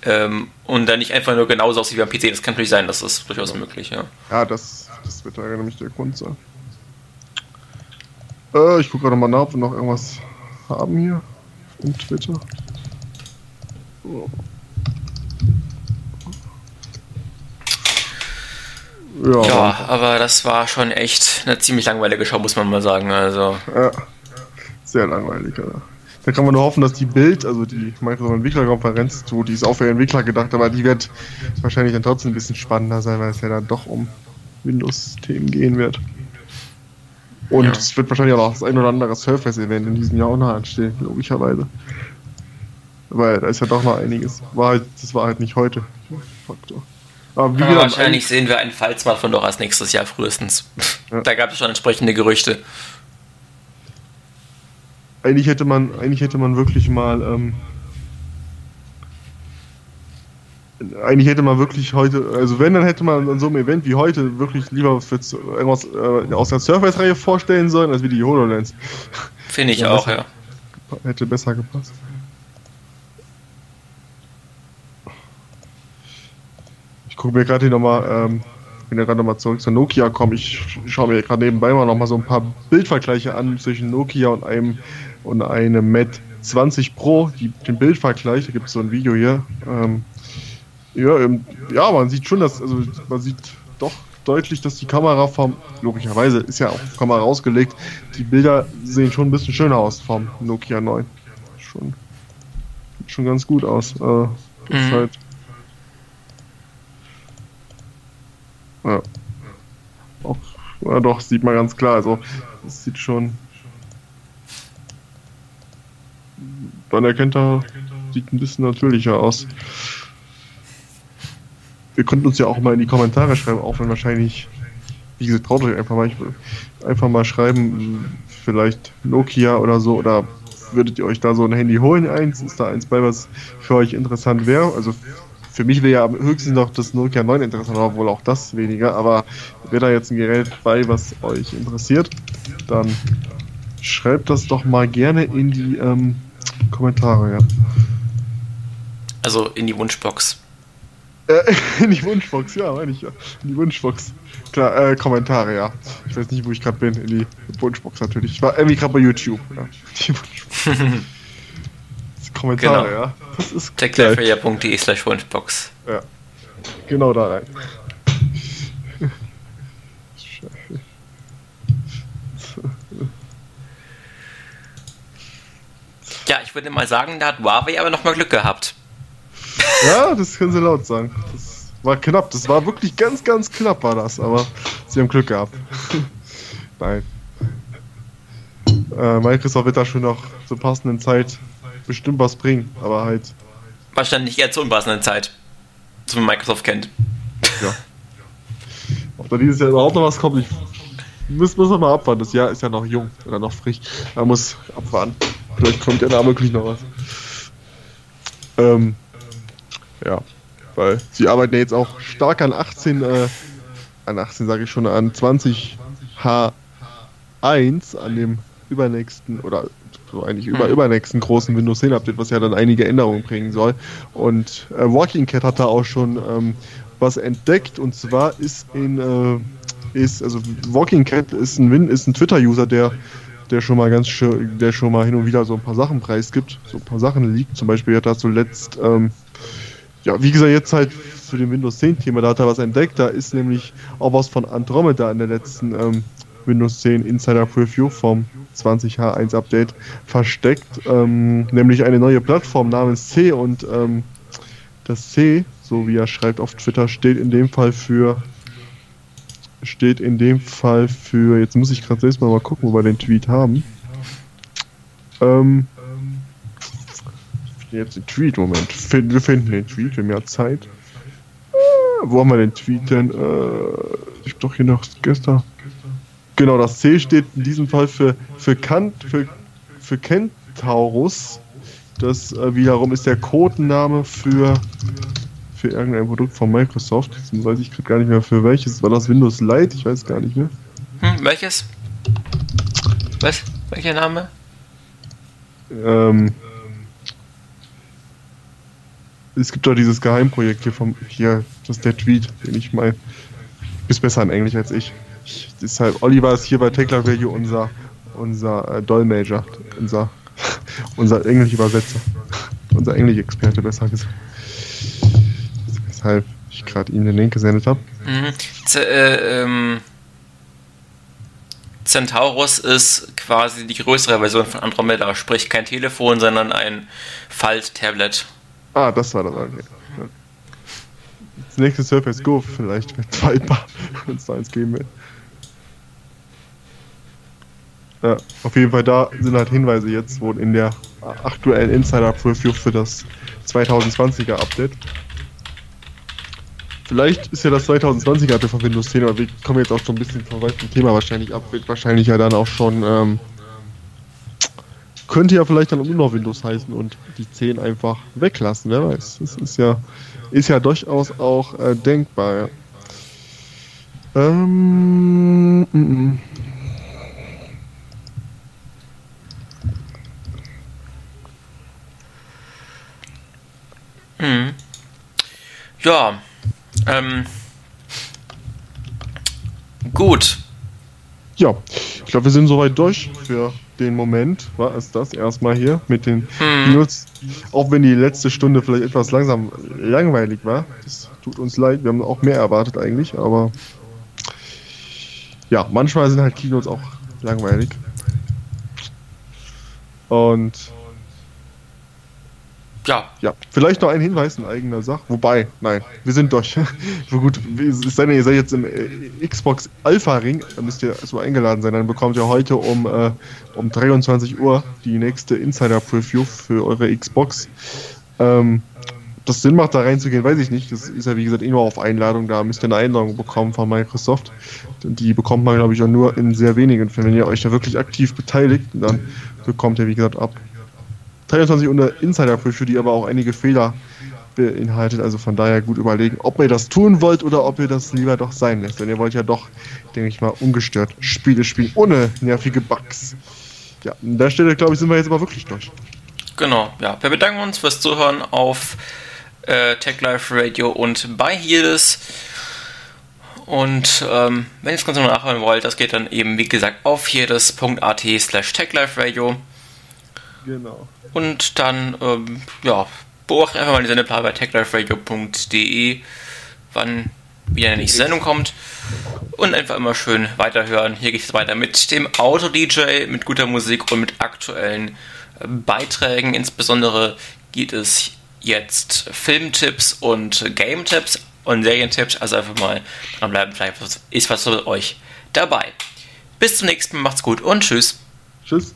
ähm, und dann nicht einfach nur genauso aussieht wie am PC. Das kann natürlich sein, das ist durchaus möglich, ja. Ja, das, das wird da nämlich der Grund sein. Äh, ich gucke gerade mal nach, ob wir noch irgendwas haben hier im Twitter. Ja, Ja, aber das war schon echt eine ziemlich langweilige Show, muss man mal sagen. Also, ja, sehr langweilig, ja. Da kann man nur hoffen, dass die Bild, also die Microsoft Entwicklerkonferenz, so, die ist auch für Entwickler gedacht, aber die wird wahrscheinlich dann trotzdem ein bisschen spannender sein, weil es ja dann doch um Windows-Themen gehen wird. Und Ja. es wird wahrscheinlich auch noch das ein oder andere Surface-Event in diesem Jahr auch noch anstehen, logischerweise. Weil da ist ja doch noch einiges. War halt, das war halt nicht heute. Faktor. Aber wie gesagt, wahrscheinlich sehen wir einen Fall-Smartphone doch erst nächstes Jahr frühestens. Ja. Da gab es schon entsprechende Gerüchte. eigentlich hätte man, eigentlich hätte man wirklich mal, ähm, eigentlich hätte man wirklich heute, also wenn, dann hätte man an so einem Event wie heute wirklich lieber für irgendwas äh, aus der Surface-Reihe vorstellen sollen, als wie die HoloLens. Finde ich Ja, auch, das- ja. Hätte besser gepasst. Ich gucke mir gerade hier nochmal, ähm, bin ja gerade nochmal zurück zu Nokia gekommen. Ich schaue mir gerade nebenbei mal nochmal so ein paar Bildvergleiche an zwischen Nokia und einem und einem Met 20 Pro, die, den Bildvergleich, da gibt es so ein Video hier. Ähm, ja, ähm, ja, man sieht schon, dass, also man sieht doch deutlich, dass die Kamera vom, logischerweise ist ja auch Kamera rausgelegt, die Bilder sehen schon ein bisschen schöner aus vom Nokia 9. Schon, sieht schon ganz gut aus. Äh, Mhm. halt, ja. Auch, ja, doch, sieht man ganz klar. Also, es sieht schon. Man erkennt da sieht ein bisschen natürlicher aus. Ihr könnt uns ja auch mal in die Kommentare schreiben, auch wenn wahrscheinlich, wie gesagt, traut euch einfach mal, einfach mal schreiben, vielleicht Nokia oder so, oder würdet ihr euch da so ein Handy holen, eins, ist da eins bei, was für euch interessant wäre? Also für mich wäre ja am höchsten noch das Nokia 9 interessant, obwohl auch das weniger, aber wäre da jetzt ein Gerät bei, was euch interessiert, dann schreibt das doch mal gerne in die ähm, Kommentare, ja. Also in die Wunschbox. Äh, in die Wunschbox, ja, meine ich ja. In die Wunschbox. Klar, äh, Kommentare, ja. Ich weiß nicht, wo ich gerade bin. In die Wunschbox natürlich. Ich war irgendwie gerade bei YouTube. Ja. Die Wunschbox. Kommentare, Genau. ja. Das ist techliferadio.de slash Wunschbox. Ja. Genau da rein. Ja, ich würde mal sagen, da hat Huawei aber nochmal Glück gehabt. Ja, das können sie laut sagen. Das war knapp. Das war wirklich ganz, ganz knapp war das, aber sie haben Glück gehabt. Nein. Äh, Microsoft wird da schon noch zur passenden Zeit bestimmt was bringen, aber halt, Wahrscheinlich eher zur unpassenden Zeit. So wie Microsoft kennt. ja. Ob da dieses Jahr überhaupt noch was kommt, ich muss, muss man mal abwarten. Das Jahr ist ja noch jung oder noch frisch. Man muss abwarten. Vielleicht kommt ja da wirklich noch was. Ähm, ja, weil sie arbeiten ja jetzt auch stark an 18, äh, an 18 sage ich schon, an 20 H1, an dem übernächsten oder so eigentlich über, übernächsten großen Windows 10 Update, was ja dann einige Änderungen bringen soll. Und äh, Walking Cat hat da auch schon ähm, was entdeckt und zwar ist in äh, ist also Walking Cat ist ein Win ist ein Twitter-User, der der schon mal ganz schön, der schon mal hin und wieder so ein paar Sachen preisgibt, so ein paar Sachen liegt. Zum Beispiel hat er zuletzt, ähm, ja, wie gesagt, jetzt halt für den Windows 10 Thema, da hat er was entdeckt. Da ist nämlich auch was von Andromeda in der letzten ähm, Windows 10 Insider Preview vom 20H1 Update versteckt, ähm, nämlich eine neue Plattform namens C und ähm, das C, so wie er schreibt auf Twitter, steht in dem Fall für steht in dem Fall für, jetzt muss ich gerade selbst mal, mal gucken, wo wir den Tweet haben. Ähm, jetzt den Tweet, Moment. Wir finden den Tweet, wir haben ja Zeit. Äh, wo haben wir den Tweet denn? Äh, ich hab doch hier noch gestern. Genau, das C steht in diesem Fall für, für Kant, für, für Kentaurus. Das äh, wiederum ist der Codename für, für irgendein Produkt von Microsoft. Jetzt weiß ich gerade gar nicht mehr für welches. War das Windows Lite? Ich weiß gar nicht mehr. Hm, welches? Was? Welcher Name? Ähm, es gibt doch dieses Geheimprojekt hier vom. Hier, das ist der Tweet, den ich meine. Ist besser in Englisch als ich. ich deshalb, Oliver ist hier bei Techler Value unser, unser äh, Dolmetscher, unser, unser Englisch-Übersetzer. unser Englisch-Experte, besser gesagt. Weshalb ich gerade ihm den Link gesendet habe. Mhm. Äh, ähm, Centaurus ist quasi die größere Version von Andromeda, sprich kein Telefon, sondern ein Falt-Tablet. Ah, das war das, okay. Das nächste Surface Go vielleicht wird zweitbar, wenn es da eins geben wird. Ja, auf jeden Fall da sind halt Hinweise jetzt wohl in der aktuellen Insider Preview für das 2020er Update. Vielleicht ist ja das 2020er Update von Windows 10, aber wir kommen jetzt auch schon ein bisschen vom Thema wahrscheinlich ab, wird wahrscheinlich ja dann auch schon ähm, könnte ja vielleicht dann nur noch Windows heißen und die 10 einfach weglassen, wer weiß. Das ist ja, ist ja durchaus auch äh, denkbar, ja. Ähm, mm, mm. Mhm. Ja, ähm, gut. Ja, ich glaube, wir sind soweit durch für den Moment. War es das erstmal hier mit den Hm. News. Auch wenn die letzte Stunde vielleicht etwas langsam langweilig war. Das tut uns leid. Wir haben auch mehr erwartet eigentlich, aber ja, manchmal sind halt Keynotes auch langweilig. Und Ja, ja, vielleicht noch ein Hinweis in eigener Sache. Wobei, nein, wir sind durch. Gut, es sei denn, ihr seid jetzt im äh, Xbox Alpha Ring, dann müsst ihr so eingeladen sein. Dann bekommt ihr heute um, äh, um 23 Uhr die nächste Insider Preview für eure Xbox. Ähm, ob das Sinn macht, da reinzugehen, weiß ich nicht. Das ist ja wie gesagt eh nur auf Einladung. Da müsst ihr eine Einladung bekommen von Microsoft. Die bekommt man, glaube ich, auch nur in sehr wenigen. Wenn ihr euch da wirklich aktiv beteiligt, dann bekommt ihr, wie gesagt, ab 23 unter Insider für die aber auch einige Fehler beinhaltet. Also von daher gut überlegen, ob ihr das tun wollt oder ob ihr das lieber doch sein lässt. Denn ihr wollt ja doch, denke ich mal, ungestört Spiele spielen, ohne nervige Bugs. Ja, an der Stelle, glaube ich, sind wir jetzt aber wirklich durch. Genau, ja. Wir bedanken uns fürs Zuhören auf äh, Tech Life Radio und bei Hirdes. Und ähm, wenn ihr das Ganze noch nachhören wollt, das geht dann eben, wie gesagt, auf hirdes.at slash techliferadio. Genau. Und dann, ähm, ja, beobachtet einfach mal die Sendeplan bei techliferadio.de, wann wieder eine nächste Sendung kommt. Und einfach immer schön weiterhören. Hier geht es weiter mit dem Auto-DJ, mit guter Musik und mit aktuellen äh, Beiträgen. Insbesondere geht es jetzt Filmtipps und Game-Tipps und Serientipps. Also einfach mal dranbleiben, vielleicht ist was für euch dabei. Bis zum nächsten Mal, macht's gut und tschüss. Tschüss.